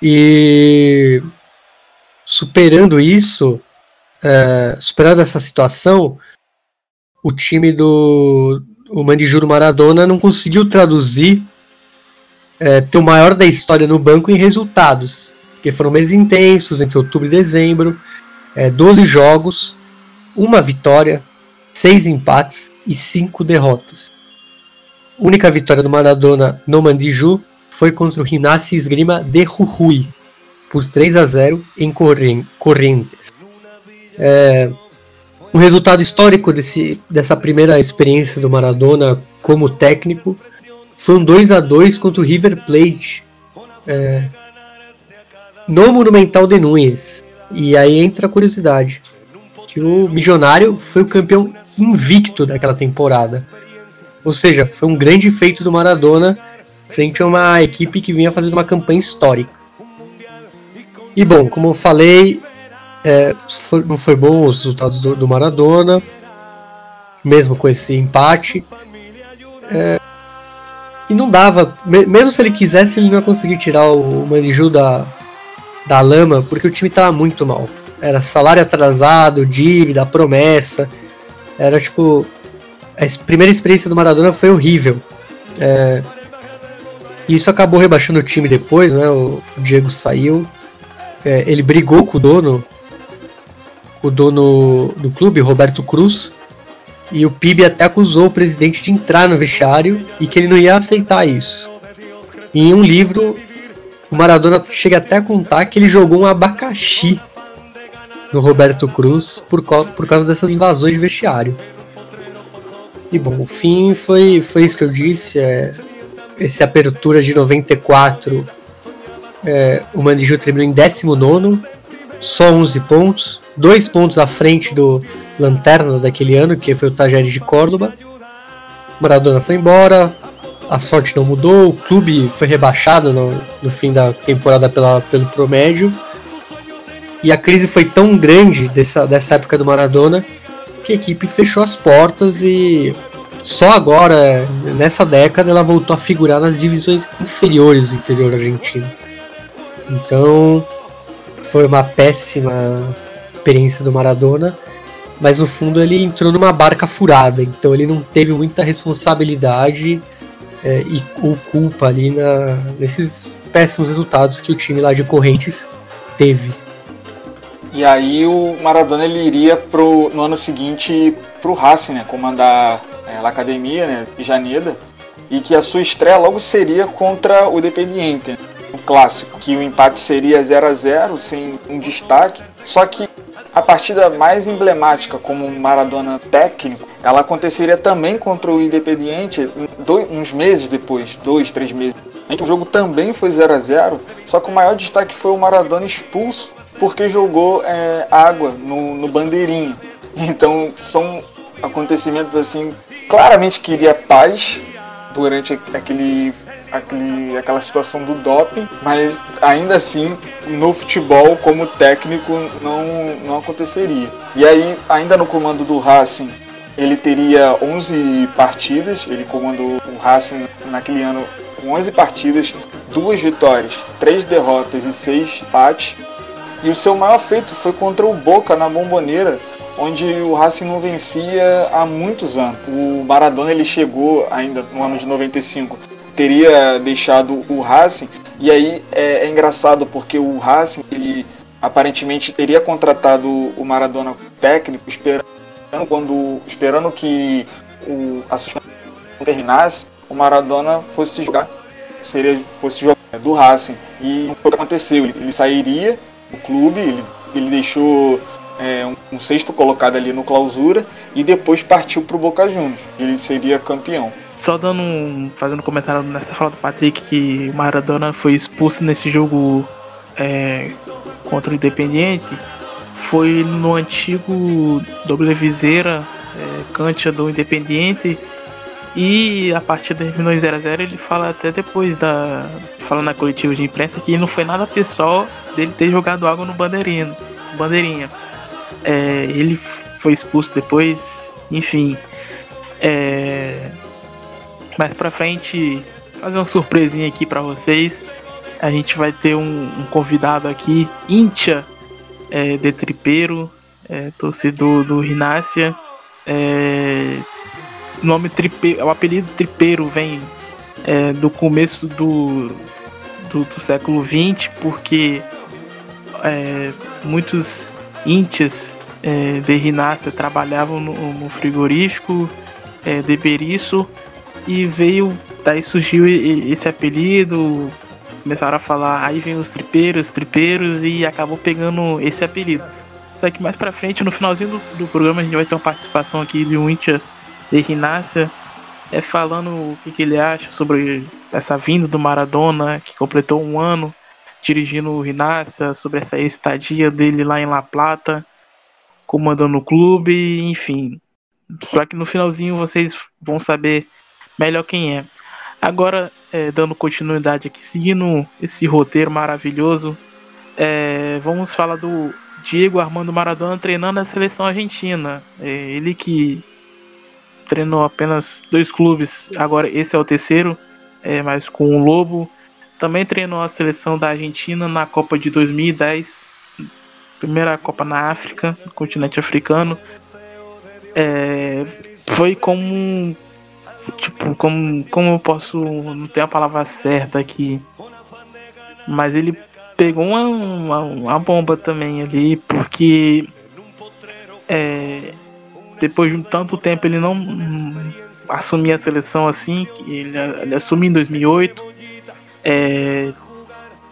e superando isso, é, superando essa situação, o time do o Mandijuro Maradona não conseguiu traduzir é, ter o maior da história no banco em resultados, porque foram meses intensos entre outubro e dezembro, é, 12 jogos, uma vitória, seis empates e cinco derrotas. A única vitória do Maradona no Mandiju foi contra o Rinassi Esgrima de Jujuy, por 3 a 0 em Correntes. É, um resultado histórico desse, dessa primeira experiência do Maradona como técnico foi um 2 a 2 contra o River Plate é, no Monumental de Nunes. E aí entra a curiosidade que o Milionário foi o campeão invicto daquela temporada. Ou seja, foi um grande feito do Maradona frente a uma equipe que vinha fazendo uma campanha histórica. E bom, como eu falei, é, não foi bom os resultados do, do, Maradona, mesmo com esse empate. É, e não dava, mesmo se ele quisesse, ele não ia conseguir tirar o Maniju da, da lama, porque o time estava muito mal. Era salário atrasado, dívida, promessa. Era tipo. A primeira experiência do Maradona foi horrível. É, e isso acabou rebaixando o time depois, né? O, Diego saiu. É, ele brigou com o dono, o dono do clube, Roberto Cruz, e o PIB até acusou o presidente de entrar no vestiário e que ele não ia aceitar isso. E em um livro, o Maradona chega até a contar que ele jogou um abacaxi no Roberto Cruz por, por causa dessas invasões de vestiário. E bom, o fim foi, foi isso que eu disse. É, essa apertura de 94, é, o Mandiju terminou em 19, só 11 pontos, dois pontos à frente do Lanterna daquele ano, que foi o Tajeres de Córdoba. Maradona foi embora, a sorte não mudou, o clube foi rebaixado no, no fim da temporada pela, pelo promédio. E a crise foi tão grande dessa, dessa época do Maradona que a equipe fechou as portas e só agora, nessa década, ela voltou a figurar nas divisões inferiores do interior argentino. Então, foi uma péssima experiência do Maradona, mas no fundo ele entrou numa barca furada, então ele não teve muita responsabilidade é, e ou culpa ali na, nesses péssimos resultados que o time lá de Correntes teve. E aí o Maradona ele iria pro, no ano seguinte para o Racing, né, comandar é, La Academia, né, Janeda, e que a sua estreia logo seria contra o Dependiente, o clássico, que o empate seria 0 a 0 sem um destaque, só que a partida mais emblemática como Maradona técnico, ela aconteceria também contra o Independiente dois, uns meses depois, dois, três meses, em que o jogo também foi 0 a 0 só que o maior destaque foi o Maradona expulso porque jogou é, água no, no bandeirinho. <laughs> Então são acontecimentos assim claramente queria paz durante aquele, aquele, aquela situação do doping, mas ainda assim no futebol como técnico não, não aconteceria. E aí, ainda no comando do Racing, ele teria 11 partidas, ele comandou o Racing naquele ano com 11 partidas, duas vitórias, três derrotas e seis empates. E o seu maior feito foi contra o Boca na Bomboneira, onde o Racing não vencia há muitos anos. O Maradona ele chegou ainda no ano de 95, teria deixado o Racing, e aí é, é engraçado porque o Racing ele aparentemente teria contratado o Maradona técnico esperando quando esperando que o, a suspensão terminasse, o Maradona fosse jogar seria fosse jogar do Racing e o que aconteceu ele, ele sairia do clube ele, ele deixou é, um, um, sexto colocado ali no clausura e depois partiu para o Boca Juniors. Ele seria campeão. Só dando um, fazendo um comentário nessa fala do Patrick que o Maradona foi expulso nesse jogo é, contra o Independiente foi no antigo doble viseira é, Cantia do Independiente e a partida terminou em 0x0 ele fala até depois da fala na coletiva de imprensa que não foi nada pessoal dele ter jogado água no bandeirinha bandeirinha é, ele foi expulso depois, enfim. É, mais pra frente, fazer uma surpresinha aqui para vocês. A gente vai ter um, um convidado aqui, Intia é, de Tripeiro, é, torcedor do Rinácia. É, nome Tripeiro, o apelido Tripeiro vem é, do começo do, do, do século XX, porque é, muitos íntias é, de Rinácia trabalhavam no, no frigorífico é, de Berisso e veio, daí surgiu esse apelido, começaram a falar, aí vem os tripeiros, tripeiros e acabou pegando esse apelido. Só que mais pra frente, no finalzinho do, do programa, a gente vai ter uma participação aqui de um íntia de Rinácia é, falando o que, que ele acha sobre essa vinda do Maradona, que completou um ano dirigindo o Rinácia, sobre essa estadia dele lá em La Plata, comandando o clube, enfim. Só que no finalzinho vocês vão saber melhor quem é. Agora, é, dando continuidade aqui, seguindo esse roteiro maravilhoso, é, vamos falar do Diego Armando Maradona treinando a seleção argentina. É, ele que treinou apenas dois clubes, agora esse é o terceiro, é, mas com o Lobo. Também treinou a seleção da Argentina na Copa de 2010, primeira Copa na África, no continente africano. É, foi como tipo como como eu posso não ter a palavra certa aqui. Mas ele pegou uma, uma, uma bomba também ali porque é, depois de tanto tempo ele não assumia a seleção assim ele, ele assumiu em 2008 é,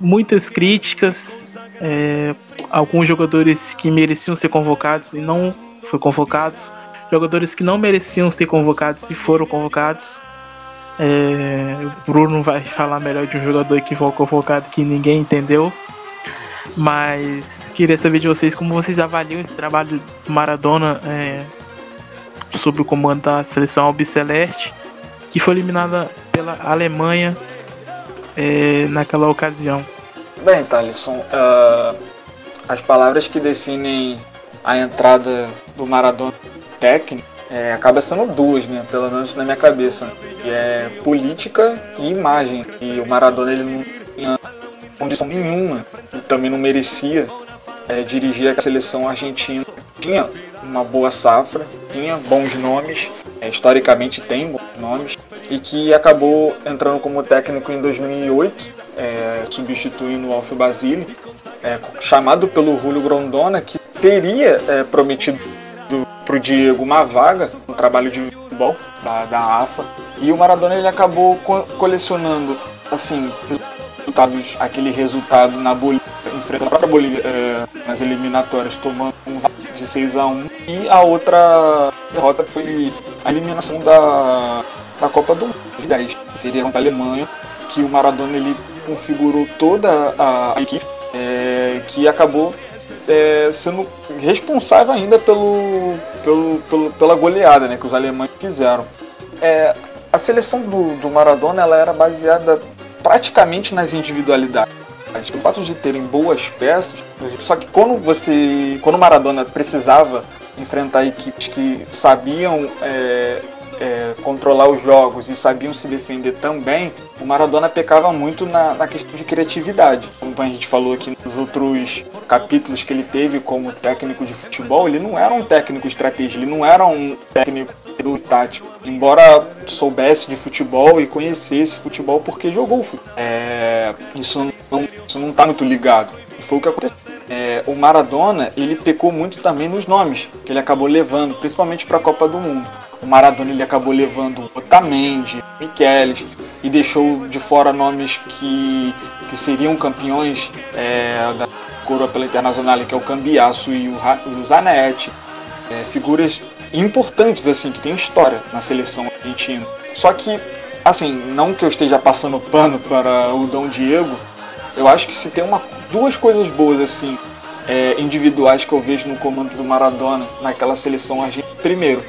muitas críticas é, alguns jogadores que mereciam ser convocados e não foram convocados jogadores que não mereciam ser convocados e foram convocados. É, o Bruno vai falar melhor de um jogador que foi convocado que ninguém entendeu. Mas queria saber de vocês como vocês avaliam esse trabalho do Maradona é, sobre o comando da seleção albiceleste, que foi eliminada pela Alemanha é, naquela ocasião. Bem, Thalisson, uh, as palavras que definem a entrada do Maradona técnico, é, acaba sendo duas, né? Pelo menos na minha cabeça. Que é política e imagem. E o Maradona ele não tinha condição nenhuma, e também não merecia é, dirigir a seleção argentina. Tinha uma boa safra, tinha bons nomes, é, historicamente tem bons nomes, e que acabou entrando como técnico em 2008, é, substituindo o Alf Basile, é, chamado pelo Julio Grondona, que teria é, prometido pro Diego uma vaga no trabalho de futebol da, da AFA. E o Maradona ele acabou co colecionando assim resultados, aquele resultado na Bolívia, enfrentando a própria Bolívia é, nas eliminatórias, tomando um de 6 a 1 e a outra derrota foi a eliminação da, da Copa do Mundo, 2010, seria contra a Alemanha, que o Maradona ele configurou toda a, a equipe, é, que acabou é, sendo responsável ainda pelo, pelo, pelo, pela goleada né, que os alemães fizeram. É, a seleção do, do Maradona ela era baseada praticamente nas individualidades. Pelo fato de terem boas peças, só que quando você. Quando o Maradona precisava enfrentar equipes que sabiam é, é, controlar os jogos e sabiam se defender também, o Maradona pecava muito na, na, questão de criatividade. Como a gente falou aqui nos outros capítulos que ele teve como técnico de futebol, ele não era um técnico estratégico, ele não era um técnico tático. Embora soubesse de futebol e conhecesse futebol porque jogou futebol. É, isso não isso não está muito ligado. E foi o que aconteceu. É, o Maradona ele pecou muito também nos nomes que ele acabou levando, principalmente para a Copa do Mundo. O Maradona ele acabou levando Otamendi, Michelis e deixou de fora nomes que, que seriam campeões é, da coroa pela Internacional, que é o Cambiaço e o, Zanetti. É, figuras importantes assim que tem história na seleção argentina. Só que, assim, não que eu esteja passando pano para o Dom Diego, eu acho que se tem uma, duas coisas boas assim é, individuais que eu vejo no comando do Maradona naquela seleção argentina. Primeiro,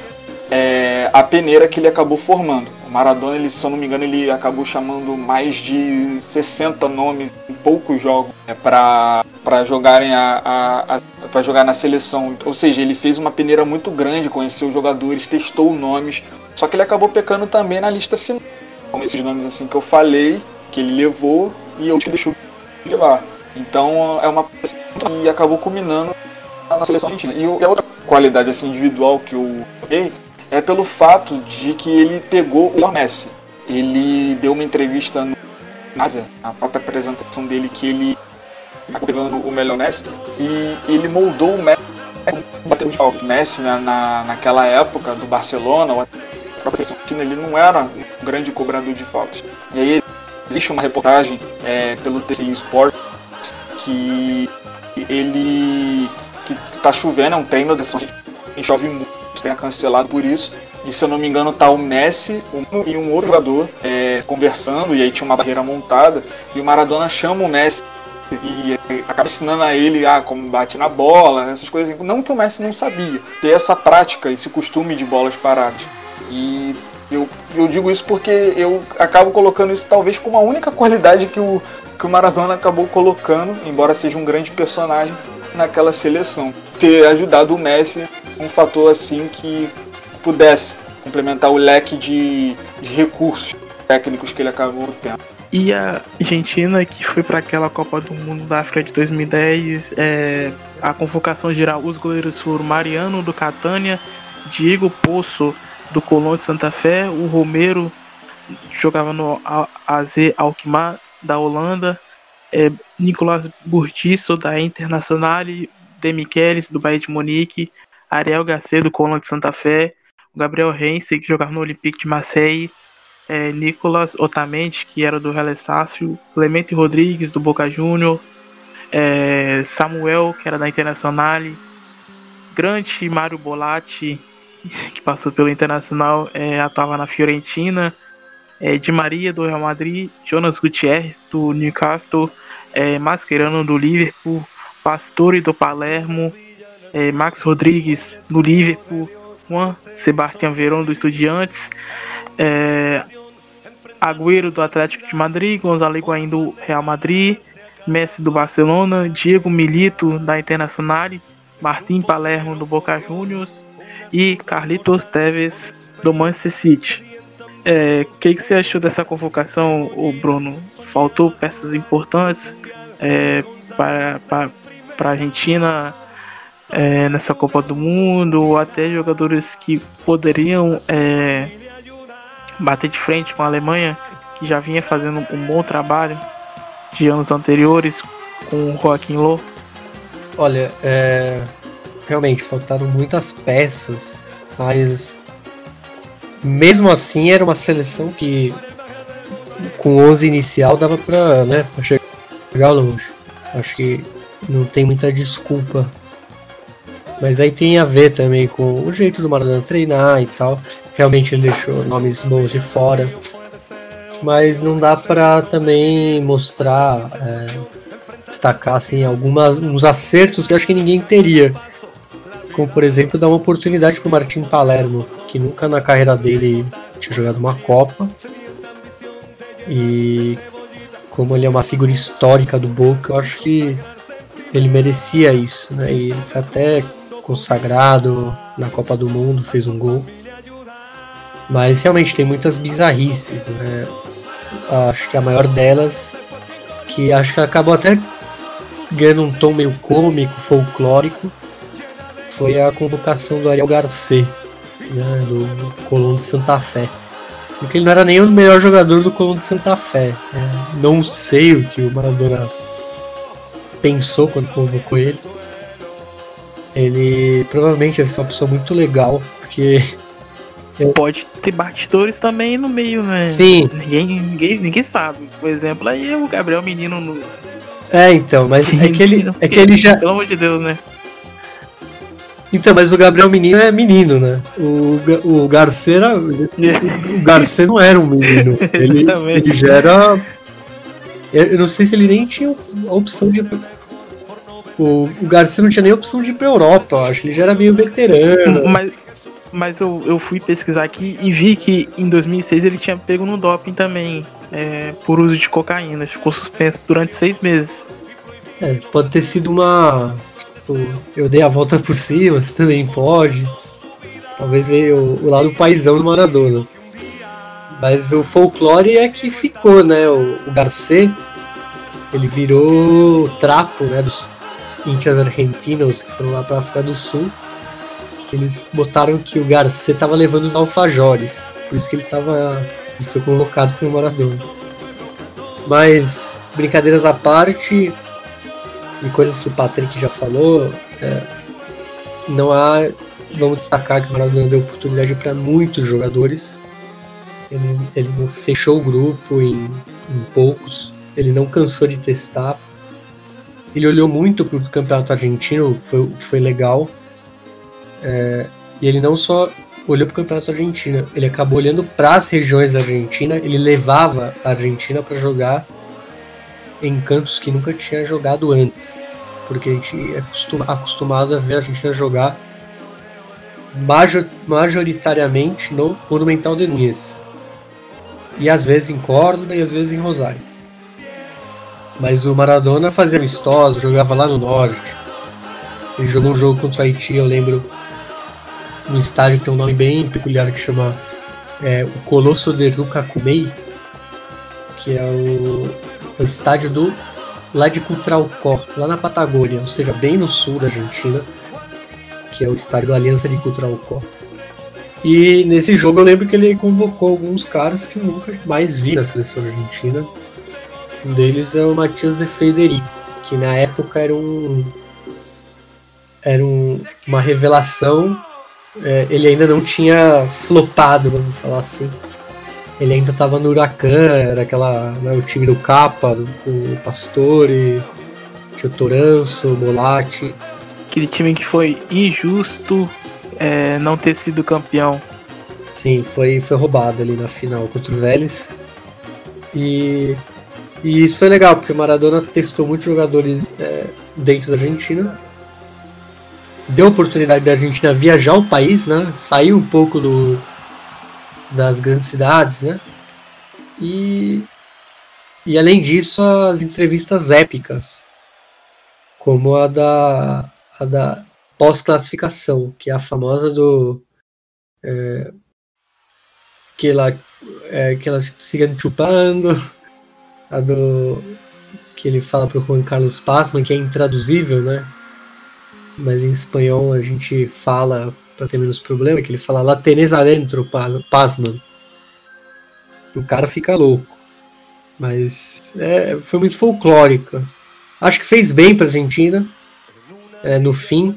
é, a peneira que ele acabou formando. O Maradona, ele, se eu não me engano, ele acabou chamando mais de 60 nomes poucos jogos né, para jogarem a, a, a para jogar na seleção. Ou seja, ele fez uma peneira muito grande, conheceu jogadores, testou nomes. Só que ele acabou pecando também na lista final. Como esses nomes assim que eu falei, que ele levou e outros que deixou de levar. Então é uma e acabou culminando na seleção argentina. E a outra qualidade assim individual que eu dei é pelo fato de que ele pegou o Messi. Ele deu uma entrevista no NASA, na própria apresentação dele, que ele tá pegando o melhor Messi e ele moldou o Messi bateu de falta. Messi na, na, naquela época do Barcelona, a própria seleção ele não era um grande cobrador de faltas. E aí existe uma reportagem é, pelo TCI Sport que ele que tá chovendo, é um treino dessa chove muito tenha cancelado por isso. E se eu não me engano, tá o Messi e um outro jogador é, conversando, e aí tinha uma barreira montada, e o Maradona chama o Messi e acaba ensinando a ele ah, como bate na bola, essas coisas. Não que o Messi não sabia, ter essa prática, esse costume de bolas paradas. E Eu, eu digo isso porque eu acabo colocando isso talvez como a única qualidade que o, que o Maradona acabou colocando, embora seja um grande personagem, naquela seleção. Ter ajudado o Messi um fator assim que pudesse complementar o leque de, de recursos técnicos que ele acabou tendo. E a Argentina, que foi para aquela Copa do Mundo da África de 2010, é, a convocação geral, os goleiros foram Mariano do Catânia, Diego Poço do Colón de Santa Fé, o Romero jogava no AZ Alkmaar da Holanda, é, Nicolas Burtisso da Internacional, De Michelis do Bahia de Munique, Ariel Garcia do Colón de Santa Fé, Gabriel Rense que jogava no Olympique de Marseille, é, Nicolas Otamendi, que era do Real Estácio, Clemente Rodrigues, do Boca Júnior, é, Samuel, que era da Internacional, Grande Mário Bolatti, <laughs> que passou pelo Internacional, é, atuava na Fiorentina, é, Di Maria, do Real Madrid, Jonas Gutierrez, do Newcastle, é, Mascherano, do Liverpool, Pastore, do Palermo, é, Max Rodrigues, do Liverpool, Juan Sebastián Verón, do Estudiantes, é, Agüero do Atlético de Madrid, Gonzalo Higuaín do Real Madrid, Messi do Barcelona, Diego Milito da Internacional, Martim Palermo do Boca Juniors e Carlitos Teves do Manchester City. O é, que, que, você achou dessa convocação, o Bruno? Faltou peças importantes é, para a Argentina é, nessa Copa do Mundo, ou até jogadores que poderiam é, bater de frente com a Alemanha, que já vinha fazendo um bom trabalho de anos anteriores com o Joaquim Loh? Olha, é... realmente faltaram muitas peças, mas mesmo assim era uma seleção que com 11 inicial dava para né, pra chegar longe. Acho que não tem muita desculpa. Mas aí tem a ver também com o jeito do Maradona treinar e tal. Realmente ele deixou nomes bons de fora. Mas não dá para também mostrar, é, destacar assim, algumas, uns acertos que acho que ninguém teria. Como por exemplo dar uma oportunidade para o Martin Palermo, que nunca na carreira dele tinha jogado uma Copa. E como ele é uma figura histórica do Boca, eu acho que ele merecia isso, né? E ele foi até consagrado na Copa do Mundo, fez um gol. Mas realmente tem muitas bizarrices, né? Acho que a maior delas, que acho que acabou até ganhando um tom meio cômico, folclórico, foi a convocação do Ariel Garcê, né, do Colón de Santa Fé. Porque ele não era nem o melhor jogador do Colón de Santa Fé. Né? Não sei o que o Maradona pensou quando convocou ele. Ele provavelmente é uma pessoa muito legal, porque Pode ter bastidores também no meio, né? Sim. Ninguém, ninguém, ninguém sabe. Por exemplo, aí o Gabriel Menino no. É, então, mas é que ele, é que ele já. Pelo amor de Deus, né? Então, mas o Gabriel Menino é menino, né? O, o Garceira. <laughs> o Garcia não era um menino. Ele, ele já era. Eu não sei se ele nem tinha a opção de. O, o Garcia não tinha nem opção de ir pra Europa, eu acho. Ele já era meio veterano. Mas, mas eu, eu fui pesquisar aqui e vi que em 2006 ele tinha pego no doping também, é, por uso de cocaína. Ficou suspenso durante seis meses. É, pode ter sido uma. Tipo, eu dei a volta por cima, você também pode. Talvez veio o, o lado paisão do Maradona. Mas o folclore é que ficou, né? O, o Garcê, ele virou trapo, né? Dos índios argentinos que foram lá para África do Sul que eles botaram que o Garcia tava levando os alfajores. Por isso que ele tava. Ele foi convocado pelo Maradona. Mas, brincadeiras à parte, e coisas que o Patrick já falou, é, não há. Vamos destacar que o Maradona deu oportunidade para muitos jogadores. Ele, ele não fechou o grupo em, em poucos. Ele não cansou de testar. Ele olhou muito para o campeonato argentino, foi, o que foi legal é, e ele não só olhou para o campeonato argentino, ele acabou olhando para as regiões da Argentina, ele levava a Argentina para jogar em cantos que nunca tinha jogado antes. Porque a gente é acostumado a ver a Argentina jogar major, majoritariamente no Monumental de Nunes. E às vezes em Córdoba e às vezes em Rosário. Mas o Maradona fazia amistosos, jogava lá no norte. Ele jogou um jogo contra o Haiti, eu lembro, num estádio que tem um nome bem peculiar que chama é, o Colosso de Rucacumei, que é o, o estádio do lá de Cutralcó, lá na Patagônia, ou seja, bem no sul da Argentina, que é o estádio da Aliança de Cutralcó. E nesse jogo eu lembro que ele convocou alguns caras que eu nunca mais vi na seleção argentina. Um deles é o Matias de Federico, que na época era um era um, uma revelação. É, ele ainda não tinha flopado, vamos falar assim. Ele ainda estava no Huracan, era aquela, né, o time do Capa, o Pastore, Tio Toranço, Molatti. Aquele time que foi injusto é, não ter sido campeão. Sim, foi, foi roubado ali na final contra o Vélez. E, e isso foi legal, porque o Maradona testou muitos jogadores é, dentro da Argentina. Deu a oportunidade da Argentina viajar o país, né? Sair um pouco do, das grandes cidades, né? E, e além disso, as entrevistas épicas, como a da, a da pós-classificação, que é a famosa do. É, que ela, é, que elas sigam chupando, a do. que ele fala pro Juan Carlos Passman, que é intraduzível, né? Mas em espanhol a gente fala para ter menos problema, que ele fala lá tenés adentro, Pasman. O cara fica louco. Mas é, foi muito folclórica. Acho que fez bem pra Argentina é, no fim.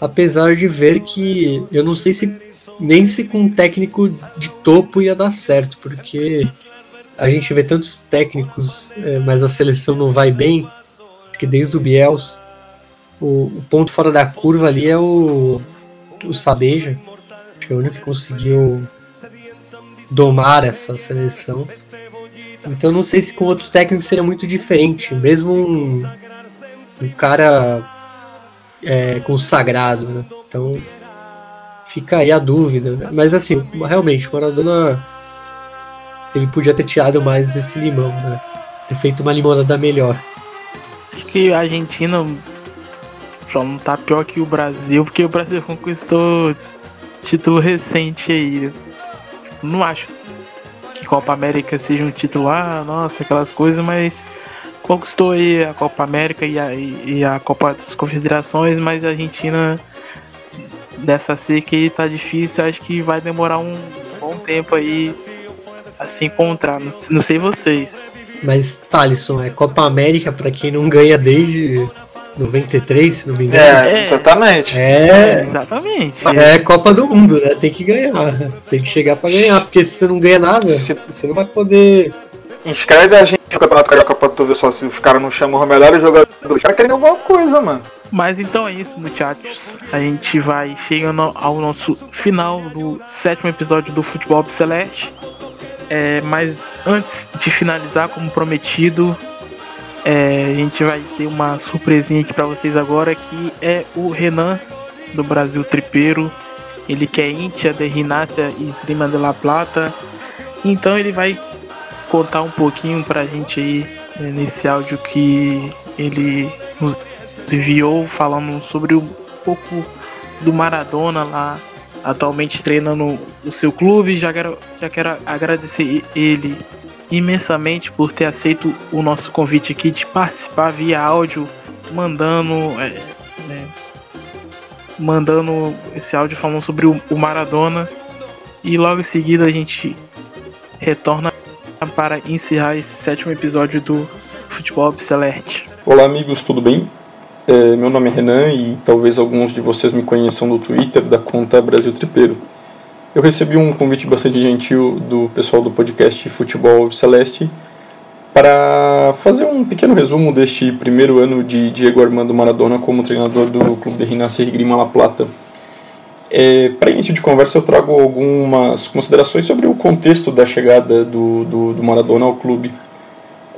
Apesar de ver que eu não sei se nem se com um técnico de topo ia dar certo, porque a gente vê tantos técnicos, é, mas a seleção não vai bem. Que desde o Biels, o, o ponto fora da curva ali é o o Sabeja, que é o único que conseguiu domar essa seleção. Então não sei se com outro técnico seria muito diferente, mesmo um, um cara é, consagrado, né? Então fica aí a dúvida. Né? Mas assim, realmente, o Maradona ele podia ter tirado mais esse limão, né? Ter feito uma limonada melhor. Acho que a Argentina só não tá pior que o Brasil, porque o Brasil conquistou título recente aí. Não acho que Copa América seja um título, ah, nossa, aquelas coisas, mas conquistou aí a Copa América e a, e a Copa das Confederações, mas a Argentina dessa seca aí tá difícil, acho que vai demorar um bom tempo aí a se encontrar. Não, não sei vocês. Mas, Thalisson, é Copa América para quem não ganha desde 93, se não me engano. É, exatamente. É, exatamente. É Copa do Mundo, né? Tem que ganhar. Tem que chegar pra ganhar, porque se você não ganha nada, se... você não vai poder. Inscreve a gente no Campeonato Carioca pra tu ver só se os caras não chamam os melhores jogadores. Os caras querem alguma coisa, mano. Mas então é isso, muchachos. A gente vai chegando ao nosso final do sétimo episódio do Futebol Celeste. É, mas antes de finalizar, como prometido, é, a gente vai ter uma surpresinha aqui para vocês agora que é o Renan do Brasil Tripeiro. Ele que é íntia de Rinácia e Esgrima de La Plata. Então ele vai contar um pouquinho pra gente aí né, nesse áudio que ele nos enviou falando sobre um pouco do Maradona lá atualmente treinando o seu clube. Já quero, já quero agradecer ele imensamente por ter aceito o nosso convite aqui de participar via áudio, mandando é, é, mandando esse áudio falando sobre o, o Maradona e logo em seguida a gente retorna para encerrar esse sétimo episódio do Futebol Celeste. Olá amigos, tudo bem? É, meu nome é Renan e talvez alguns de vocês me conheçam do Twitter da conta Brasil Tripeiro. Eu recebi um convite bastante gentil do pessoal do podcast Futebol Celeste para fazer um pequeno resumo deste primeiro ano de Diego Armando Maradona como treinador do Clube de Rinascer Grima La Plata. É, para início de conversa, eu trago algumas considerações sobre o contexto da chegada do, do, do Maradona ao clube.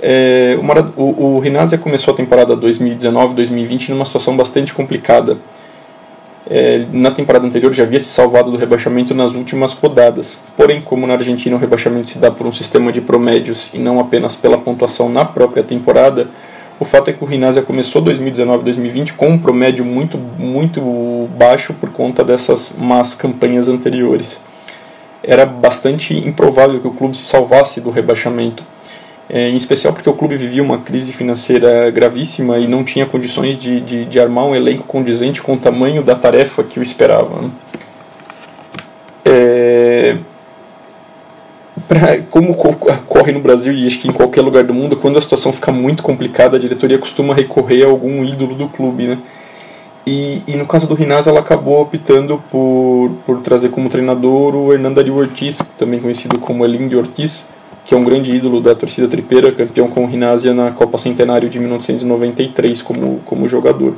É, o, Marad o, o começou a temporada 2019-2020 numa situação bastante complicada É, na temporada anterior já havia se salvado do rebaixamento nas últimas rodadas. Porém, como na Argentina o rebaixamento se dá por um sistema de promédios e não apenas pela pontuação na própria temporada, o fato é que o Rinásia começou 2019-2020 com um promédio muito, muito baixo por conta dessas más campanhas anteriores. Era bastante improvável que o clube se salvasse do rebaixamento em especial porque o clube vivia uma crise financeira gravíssima e não tinha condições de, de, de armar um elenco condizente com o tamanho da tarefa que o esperava. Né? É, pra, como ocorre no Brasil e acho que em qualquer lugar do mundo, quando a situação fica muito complicada, a diretoria costuma recorrer a algum ídolo do clube. Né? E, e, no caso do Rinaz, ela acabou optando por, por trazer como treinador o Hernando Ortiz, também conhecido como Elinho Ortiz, que é um grande ídolo da torcida tripeira, campeão com o Rinásia na Copa Centenário de 1993 como, como jogador.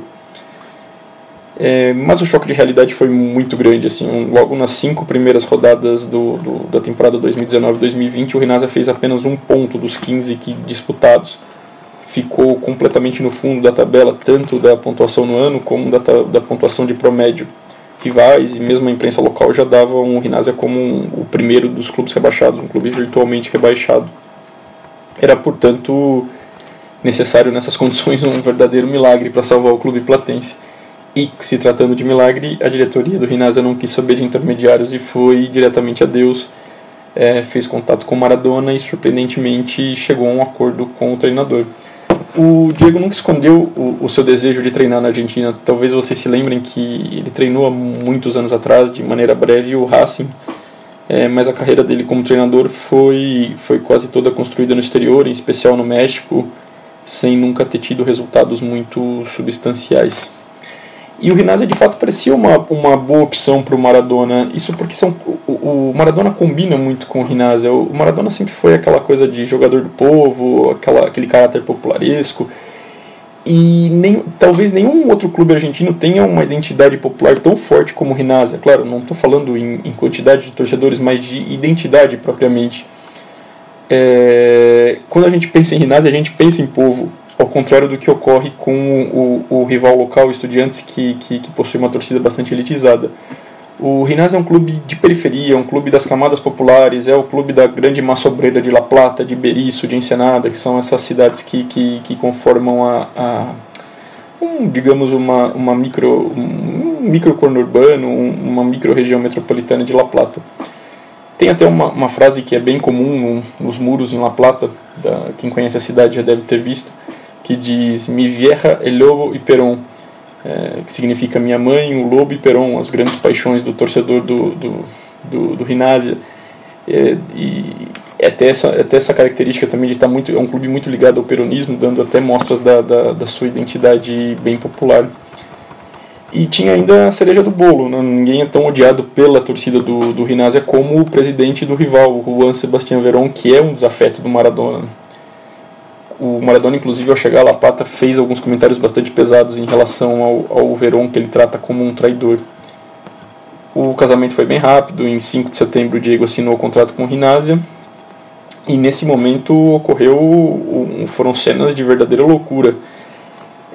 É, mas o choque de realidade foi muito grande. Assim, logo nas cinco primeiras rodadas do, do da temporada 2019-2020, o Rinásia fez apenas um ponto dos 15 que, disputados. Ficou completamente no fundo da tabela, tanto da pontuação no ano como da, da pontuação de promédio rivais e mesmo a imprensa local já davam o Rinásia como um, o primeiro dos clubes rebaixados, um clube virtualmente rebaixado. Era, portanto, necessário nessas <laughs> condições um verdadeiro milagre para salvar o clube platense. E, se tratando de milagre, a diretoria do Rinásia não quis saber de intermediários e foi diretamente a Deus. É, fez contato com Maradona e, surpreendentemente, chegou a um acordo com o treinador. O Diego nunca escondeu o, o, seu desejo de treinar na Argentina. Talvez vocês se lembrem que ele treinou há muitos anos atrás, de maneira breve, o Racing. É, mas a carreira dele como treinador foi, foi quase toda construída no exterior, em especial no México, sem nunca ter tido resultados muito substanciais. E o Rinazzi de fato parecia uma, uma boa opção para o Maradona. Isso porque são, o, o, Maradona combina muito com o Rinazzi. O Maradona sempre foi aquela coisa de jogador do povo, aquela, aquele caráter popularesco. E nem, talvez nenhum outro clube argentino tenha uma identidade popular tão forte como o Rinazzi. Claro, não estou falando em, em, quantidade de torcedores, mas de identidade propriamente. É, quando a gente pensa em Rinazzi, a gente pensa em povo ao contrário do que ocorre com o, o, o rival local, o Estudiantes, que, que, que, possui uma torcida bastante elitizada. O Rinaz é um clube de periferia, um clube das camadas populares, é o clube da grande massa obreira de La Plata, de Berisso, de Ensenada, que são essas cidades que, que, que conformam a, a um, digamos, uma, uma micro, um micro conurbano, uma micro região metropolitana de La Plata. Tem até uma, uma frase que é bem comum nos muros em La Plata, da, quem conhece a cidade já deve ter visto, que diz Mi vieja, el lobo e Perón, é, que significa minha mãe, o lobo e Perón, as grandes paixões do torcedor do, do, do, do Rinásia. É, e até essa, até essa característica também de estar muito, é um clube muito ligado ao peronismo, dando até mostras da, da, da sua identidade bem popular. E tinha ainda a cereja do bolo, né? ninguém é tão odiado pela torcida do, do Rinásia como o presidente do rival, o Juan Sebastián Verón, que é um desafeto do Maradona. O Maradona, inclusive, ao chegar a La Plata, fez alguns comentários bastante pesados em relação ao, ao Verón, que ele trata como um traidor. O casamento foi bem rápido, em 5 de setembro o Diego assinou o contrato com o Rinásia, e nesse momento ocorreu, foram cenas de verdadeira loucura.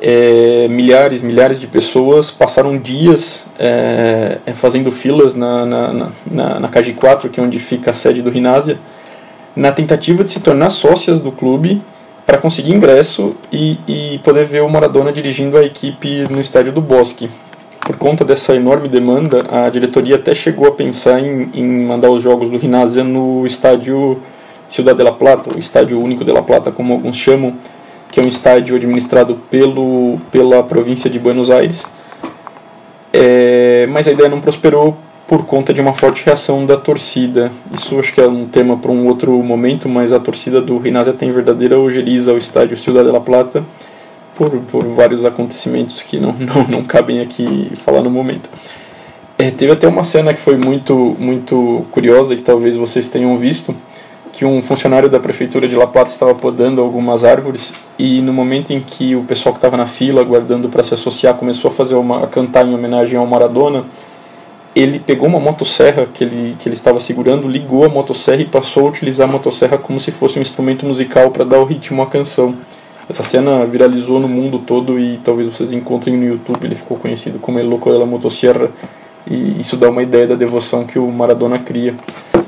É, milhares, milhares de pessoas passaram dias é, fazendo filas na, na, na, na KG4, que é onde fica a sede do Rinásia, na tentativa de se tornar sócias do clube para conseguir ingresso e, e poder ver o Maradona dirigindo a equipe no estádio do Bosque. Por conta dessa enorme demanda, a diretoria até chegou a pensar em, em mandar os jogos do Rinásia no estádio Ciudad de la Plata, o estádio único de la Plata, como alguns chamam, que é um estádio administrado pelo, pela província de Buenos Aires. É, mas a ideia não prosperou por conta de uma forte reação da torcida. Isso acho que é um tema para um outro momento, mas a torcida do Rinásia tem verdadeira ojeriza ao estádio Ciudad de la Plata por, por vários acontecimentos que não, <laughs> não, não cabem aqui falar no momento. É, teve até uma cena que foi muito, muito curiosa, que talvez vocês tenham visto, que um funcionário da prefeitura de La Plata estava podando algumas árvores e no momento em que o pessoal que estava na fila aguardando para se associar começou a fazer uma a cantar em homenagem ao Maradona, ele pegou uma motosserra que ele, que ele estava segurando, ligou a motosserra e passou a utilizar a motosserra como se fosse um instrumento musical para dar o ritmo à canção. Essa cena viralizou no mundo todo e talvez vocês encontrem no YouTube. Ele ficou conhecido como El Loco de la e isso dá uma ideia da devoção que o Maradona cria.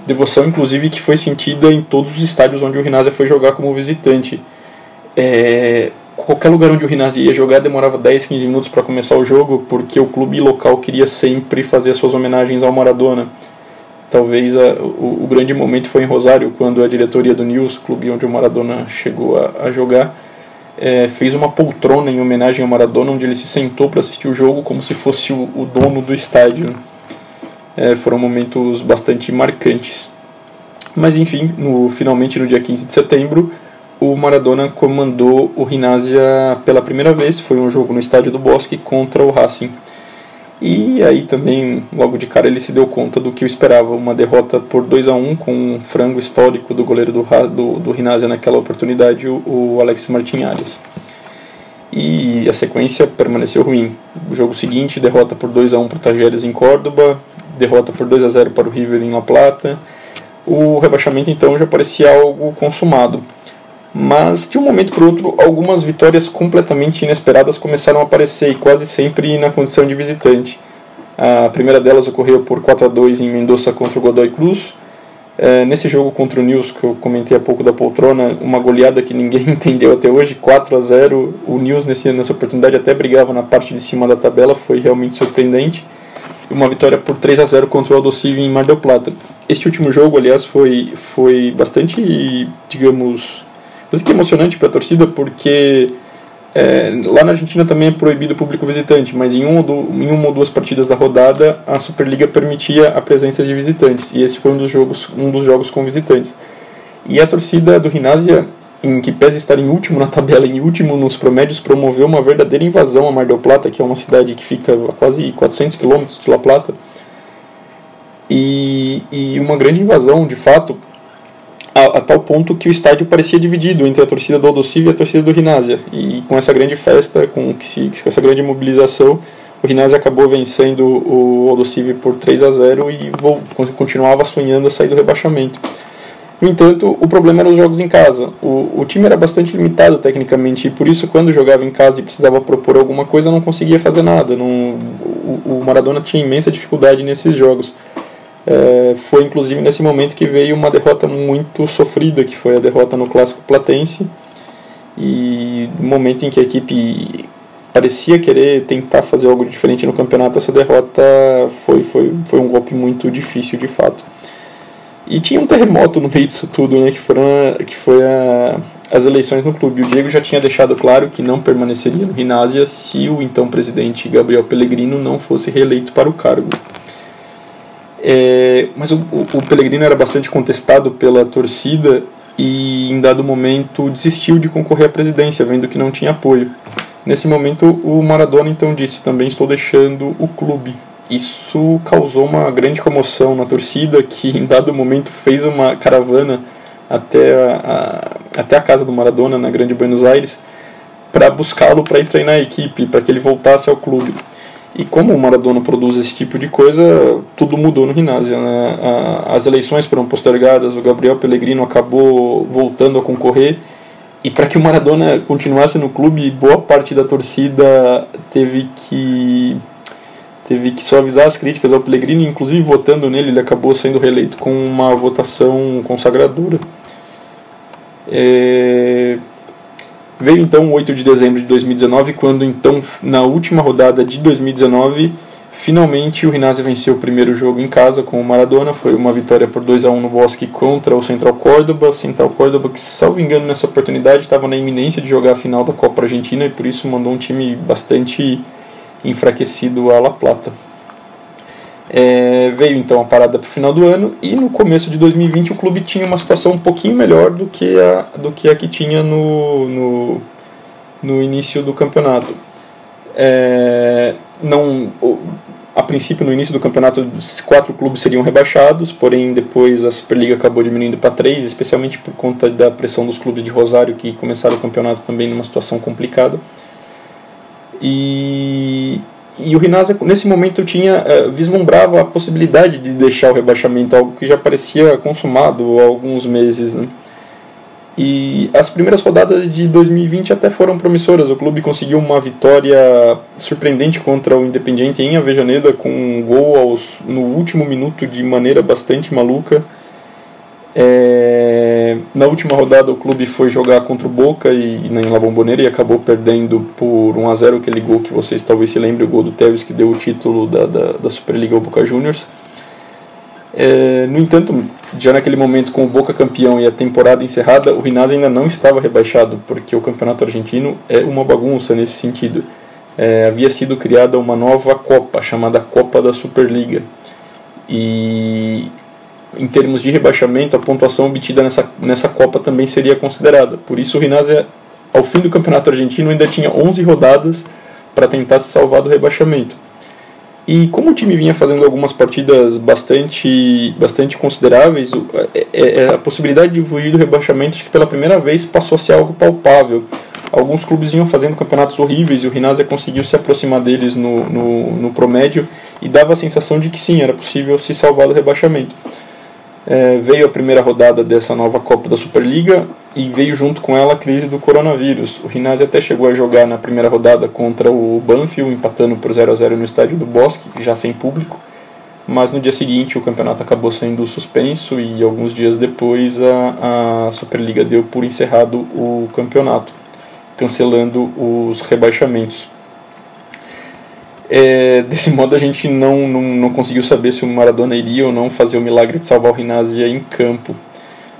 Devoção, inclusive, que foi sentida em todos os estádios onde o Rinazia foi jogar como visitante. É... Qualquer lugar onde o Rinazia ia jogar demorava 10, 15 minutos para começar o jogo, porque o clube local queria sempre fazer as suas homenagens ao Maradona. Talvez a, o, o, grande momento foi em Rosário, quando a diretoria do News, clube onde o Maradona chegou a, a jogar, é, fez uma poltrona em homenagem ao Maradona, onde ele se sentou para assistir o jogo como se fosse o, o dono do estádio. É, foram momentos bastante marcantes. Mas enfim, no, finalmente no dia 15 de setembro, o Maradona comandou o Rinásia pela primeira vez. Foi um jogo no estádio do Bosque contra o Racing. E aí também, logo de cara, ele se deu conta do que eu esperava, uma derrota por 2 a 1 com um frango histórico do goleiro do, do, do naquela oportunidade, o, o Alex Martinhares. E a sequência permaneceu ruim. O jogo seguinte, derrota por 2 a 1 para o Tajeres em Córdoba, derrota por 2 a 0 para o River em La Plata. O rebaixamento então já parecia algo consumado. Mas de um momento para outro, algumas vitórias completamente inesperadas começaram a aparecer, e quase sempre na condição de visitante. A primeira delas ocorreu por 4 a 2 em Mendoza contra o Godoy Cruz. É, nesse jogo contra o News, que eu comentei há pouco da poltrona, uma goleada que ninguém <laughs> entendeu até hoje, 4 a 0 O News nesse, nessa oportunidade até brigava na parte de cima da tabela, foi realmente surpreendente. Uma vitória por 3 a 0 contra o Aldosiv em Mar del Plata. Este último jogo, aliás, foi, foi bastante, digamos, mas que é emocionante para a torcida porque é, lá na Argentina também é proibido o público visitante, mas em, um ou do, em uma ou duas partidas da rodada a Superliga permitia a presença de visitantes e esse foi um dos jogos, um dos jogos com visitantes. E a torcida do Rinásia, em que pese estar em último na <laughs> tabela em último nos promédios, promoveu uma verdadeira invasão a Mar del Plata, que é uma cidade que fica a quase 400 quilômetros de La Plata. E, e uma grande invasão, de fato, a, a, tal ponto que o estádio parecia dividido entre a torcida do Aldosiv e a torcida do Rinásia. E com essa grande festa, com, se, com essa grande mobilização, o Rinásia acabou vencendo o Aldosiv por 3 a 0 e vou, continuava sonhando a sair do rebaixamento. No entanto, o problema eram os jogos em casa. O, o time era bastante limitado tecnicamente e por isso, quando jogava em casa e precisava propor alguma coisa, não conseguia fazer nada. Não, o, o Maradona tinha imensa dificuldade nesses jogos. É, foi inclusive nesse momento que veio uma derrota muito sofrida, que foi a derrota no Clássico Platense. E no momento em que a equipe parecia querer tentar fazer algo diferente no campeonato, essa derrota foi, foi, foi um golpe muito difícil de fato. E tinha um terremoto no meio disso tudo, né, que, foram que foi a, as eleições no clube. O Diego já tinha deixado claro que não permaneceria no Rinásia se o então presidente Gabriel Pellegrino não fosse reeleito para o cargo. É, mas o, o, Pellegrino era bastante contestado pela torcida e, em dado momento, desistiu de concorrer à presidência, vendo que não tinha apoio. Nesse momento, o Maradona então disse: também estou deixando o clube. Isso causou uma grande comoção na torcida, que em dado momento fez uma caravana até a, a até a casa do Maradona, na Grande Buenos Aires, para buscá-lo para entrar na equipe, para que ele voltasse ao clube. E como o Maradona produz esse tipo de coisa, tudo mudou no Rinásia. Né? As eleições foram postergadas, o Gabriel Pellegrino acabou voltando a concorrer. E para que o Maradona continuasse no clube, boa parte da torcida teve que teve que suavizar as críticas ao Pellegrino, inclusive votando nele, ele acabou sendo reeleito com uma votação consagradora. É, Veio então o 8 de dezembro de 2019, quando então na última rodada de 2019, finalmente o Rinazzi venceu o primeiro jogo em casa com o Maradona, foi uma vitória por 2 a 1 no Bosque contra o Central Córdoba, Central Córdoba que, salvo engano, nessa oportunidade estava na iminência de jogar a final da Copa Argentina e por isso mandou um time bastante enfraquecido a La Plata. É, veio então a parada para o final do ano e no começo de 2020 o clube tinha uma situação um pouquinho melhor do que a, do que, a que tinha no, no, no início do campeonato. É, não, a princípio, no início do campeonato, quatro clubes seriam rebaixados, porém depois a Superliga acabou diminuindo para três, especialmente por conta da pressão dos clubes de Rosário que começaram o campeonato também numa situação complicada. E, e o Rinasa, nesse momento, tinha uh, vislumbrava a possibilidade de deixar o rebaixamento, algo que já parecia consumado há alguns meses. Né? E as primeiras rodadas de 2020 até foram promissoras. O clube conseguiu uma vitória surpreendente contra o Independiente em Avejaneda, com um gol aos, no último minuto de maneira bastante maluca. É, na última rodada o clube foi jogar contra o Boca e, na La Bombonera e acabou perdendo por 1 a 0 aquele gol que vocês talvez se lembrem, o gol do Tevez que deu o título da, da, da Superliga ao Boca Juniors. É, no entanto, já naquele momento com o Boca campeão e a temporada encerrada, o Rinazzi ainda não estava rebaixado, porque o campeonato argentino é uma bagunça nesse sentido. É, havia sido criada uma nova Copa, chamada Copa da Superliga. E em termos de rebaixamento, a pontuação obtida nessa, nessa Copa também seria considerada. Por isso, o Rinazzi, ao fim do campeonato argentino, ainda tinha 11 rodadas para tentar se salvar do rebaixamento. E como o time vinha fazendo algumas partidas bastante, bastante consideráveis, é, é, é, a possibilidade de fugir do rebaixamento acho que pela primeira vez passou a ser algo palpável. Alguns clubes vinham fazendo campeonatos horríveis e o Rinazia conseguiu se aproximar deles no, no, no promédio e dava a sensação de que sim, era possível se salvar do rebaixamento. É, veio a primeira rodada dessa nova Copa da Superliga e veio junto com ela a crise do coronavírus. O Rinazzi até chegou a jogar na primeira rodada contra o Banfield, empatando por 0 a 0 no estádio do Bosque, já sem público. Mas no dia seguinte o campeonato acabou sendo suspenso e alguns dias depois a, a Superliga deu por encerrado o campeonato, cancelando os rebaixamentos. É, desse <laughs> modo a gente não, não, não, conseguiu saber se o Maradona iria ou não fazer o milagre de salvar o Rinazzi em campo.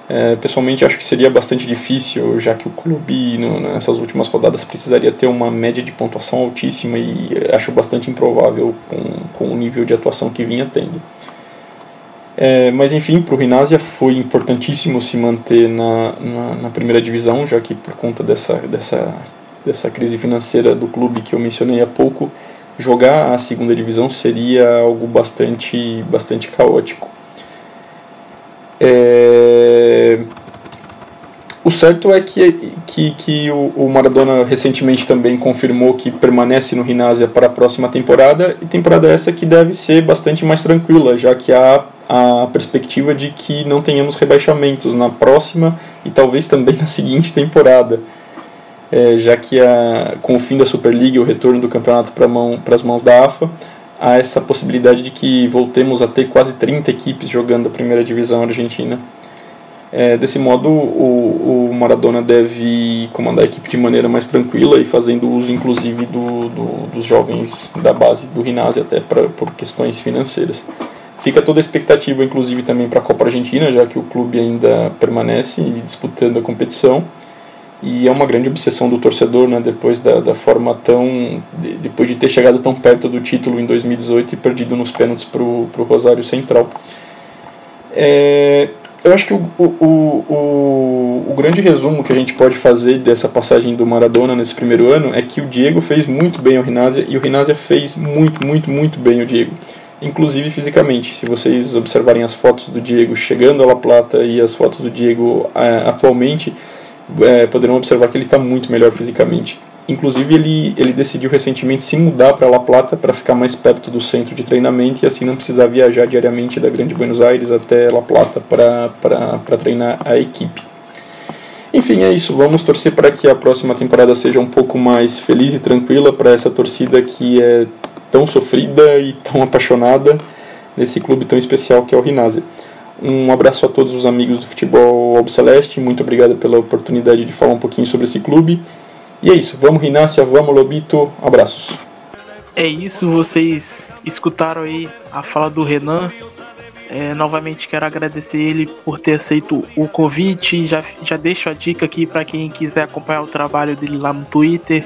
É, pessoalmente acho que seria bastante difícil, já que o clube no, nessas últimas rodadas precisaria ter uma média de pontuação altíssima e acho bastante improvável com, com o nível de atuação que vinha tendo. É, mas enfim, para o Rinazia foi importantíssimo se manter na, na, na, primeira divisão, já que por conta dessa, dessa, dessa crise financeira do clube que eu mencionei há pouco, jogar a segunda divisão seria algo bastante, bastante caótico. É... O certo é que, que, que o, Maradona recentemente também confirmou que permanece no Rinásia para a próxima temporada, e temporada essa que deve ser bastante mais tranquila, já que há a perspectiva de que não tenhamos rebaixamentos na próxima e talvez também na seguinte temporada é, já que a, com o fim da Superliga e o retorno do campeonato para mão, as mãos da AFA, há essa possibilidade de que voltemos a ter quase 30 equipes jogando a primeira divisão argentina. É, desse modo, o, o, Maradona deve comandar a equipe de maneira mais tranquila e fazendo uso, inclusive, do, do, dos jovens da base do Rinazzi, até pra, por questões financeiras. Fica toda a expectativa, inclusive, também para a Copa Argentina, já que o clube ainda permanece disputando a competição e é uma grande obsessão do torcedor, né, depois da, da forma tão. De, depois de ter chegado tão perto do título em 2018 e perdido nos pênaltis para o Rosário Central. É, eu acho que o, o, o, o, grande resumo que a gente pode fazer dessa passagem do Maradona nesse primeiro ano é que o Diego fez muito bem ao Rinásia e o Rinásia fez muito, muito, muito bem o Diego. Inclusive fisicamente. Se vocês observarem as fotos do Diego chegando à La Plata e as fotos do Diego é, atualmente é, poderão observar que ele está muito melhor fisicamente. Inclusive, ele, ele decidiu recentemente se mudar para La Plata para ficar mais perto do centro de treinamento e assim não precisar viajar diariamente da Grande Buenos Aires até La Plata para treinar a equipe. Enfim, é isso. Vamos torcer para que a próxima temporada seja um pouco mais feliz e tranquila para essa torcida que é tão sofrida e tão apaixonada nesse clube tão especial que é o Rinazzi. Um abraço a todos os amigos do futebol Albiceleste, muito obrigado pela oportunidade de falar um pouquinho sobre esse clube. E é isso, vamos Rinácia, vamos Lobito, abraços. É isso, vocês escutaram aí a fala do Renan. É, novamente quero agradecer ele por ter aceito o convite. Já, já deixo a dica aqui para quem quiser acompanhar o trabalho dele lá no Twitter.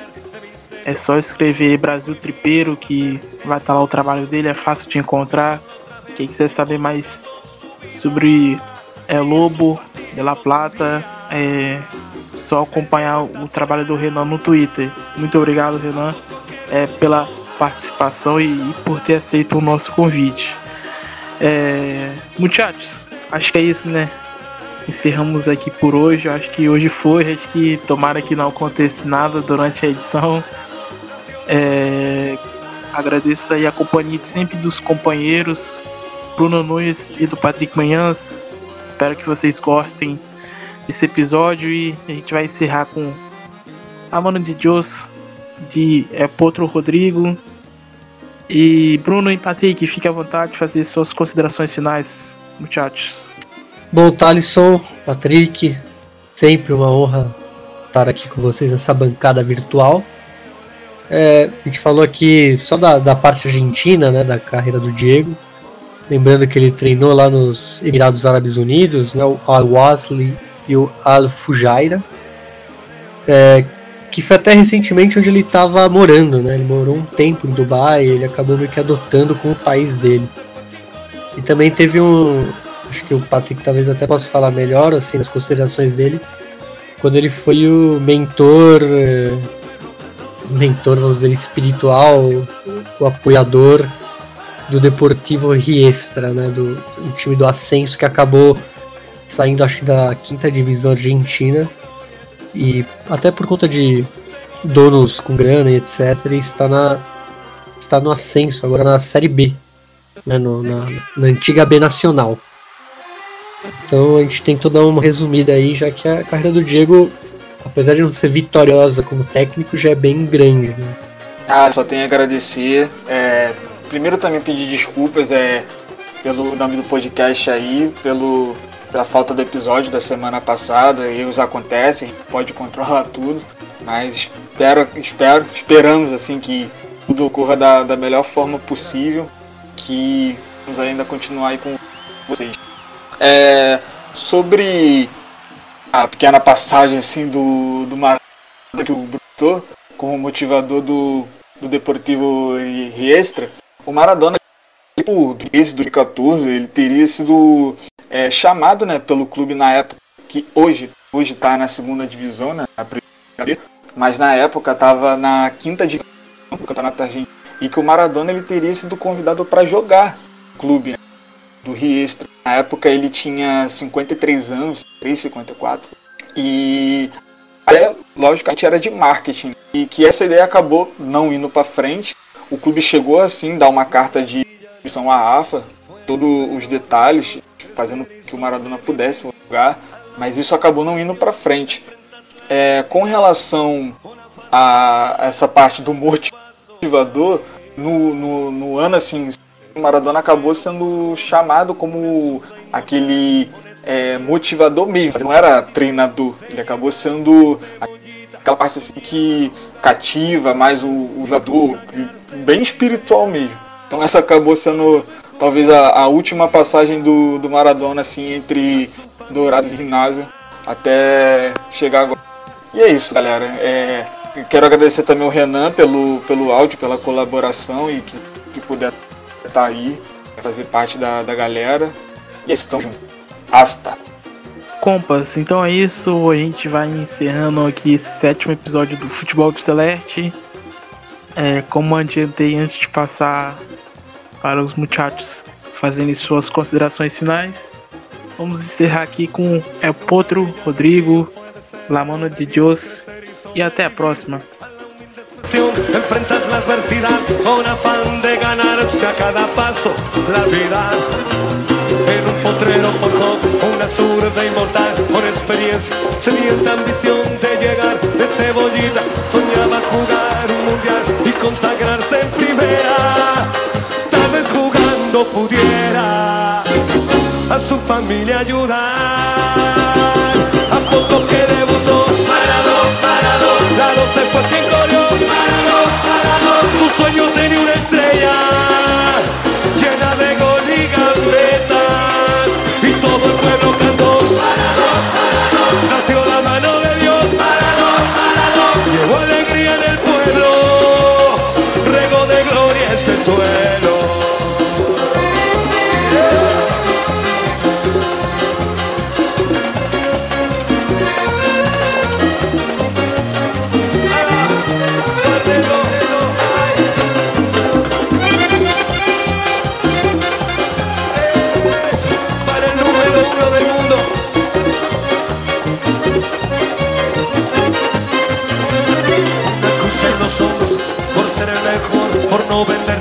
É só escrever Brasil Tripeiro que vai estar lá o trabalho dele, é fácil de encontrar. Quem quiser saber mais sobre é, Lobo de La Plata. É só acompanhar o trabalho do Renan no Twitter. Muito obrigado, Renan, é, pela participação e, e por ter aceito o nosso convite. É, muchachos, acho que é isso, né? Encerramos aqui por hoje. Acho que hoje foi. Acho que tomara que não aconteça nada durante a edição. É, agradeço aí a companhia de sempre dos companheiros Bruno Nunes e do Patrick Manhãs. Espero que vocês gostem esse episódio e a gente vai encerrar com a mano de Deus de é, Potro Rodrigo. E Bruno e Patrick, fique à vontade de fazer suas considerações finais, muchachos. Bom, Thalisson, Patrick, sempre uma honra estar aqui com vocês nessa bancada virtual. É, a gente falou aqui só da, da parte argentina, né, da carreira do Diego. Lembrando que ele treinou lá nos Emirados Árabes Unidos, né, o Al-Wasli e o Al-Fujairah. É, que foi até recentemente onde ele estava morando, né? Ele morou um tempo em Dubai, ele acabou meio que adotando como país dele. E também teve um, acho que o Patrick talvez até possa falar melhor assim nas considerações dele, quando ele foi o mentor, eh, mentor vamos dizer espiritual, o apoiador do Deportivo Riestra, né? Do, do time do Ascenso que acabou saindo acho da quinta divisão argentina e até por conta de donos com grana e etc, ele está na está no ascenso agora na série B, né, no, na, na antiga B nacional. Então a gente tentou dar uma resumida aí, já que a carreira do Diego, apesar de não ser vitoriosa como técnico, já é bem grande. Né? Ah, só tenho a agradecer. É, primeiro também pedir desculpas é, pelo nome do podcast aí, pelo pela falta do episódio da semana passada, erros acontecem, pode controlar <laughs> tudo, mas espero, espero, esperamos assim que tudo ocorra da, da melhor forma possível, que vamos ainda continuar aí com vocês. É, sobre a pequena passagem assim do, do Maradona que o Bruto como motivador do, do Deportivo Riestra, o Maradona por esse 2014 ele teria sido é, chamado né, pelo clube na época, que hoje está na segunda divisão, né, na primeira, mas na época estava na quinta divisão do Campeonato Argentino, e que o Maradona ele teria sido convidado para jogar clube né, do Riestra. Na época ele tinha 53 anos, 354, e é, logicamente era de marketing, e que essa ideia acabou não indo para frente. O clube chegou assim dar uma carta de missão à AFA, todos os detalhes, fazendo que o Maradona pudesse jogar, mas isso acabou não indo para frente. É, com relação a essa parte do motivador, no, no, no ano assim, o Maradona acabou sendo chamado como aquele é, motivador mesmo. Ele não era treinador, ele acabou sendo aquela parte assim que cativa mais o, o jogador, bem espiritual mesmo. Então essa acabou sendo talvez a, a última passagem do, do Maradona assim entre Dourados e Rinásia até chegar agora. E é isso, galera. É, quero agradecer também o Renan pelo, pelo áudio, pela colaboração e que, que puder estar tá aí, fazer parte da, da galera. E é isso, tamo junto. Hasta! Compas, então é isso. A gente vai encerrando aqui esse sétimo episódio do Futebol Celeste. É, como adiantei antes de passar para os muchachos fazendo suas considerações finais. Vamos encerrar aqui com El Potro, Rodrigo, La Mano de Dios e até a próxima. enfrentas la adversidad con afán de ganarse a cada paso la vida. En un potrero una zurda inmortal. Con experiencia, sedienta ambición de llegar de cebollita, soñaba jugar un mundial y consagrarse en primera. Pudiera a su familia ayudar. A poco que debutó, parado, parado, la se fue quien corrió, parado, parado, su sueño tenía una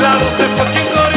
loud, say fucking go.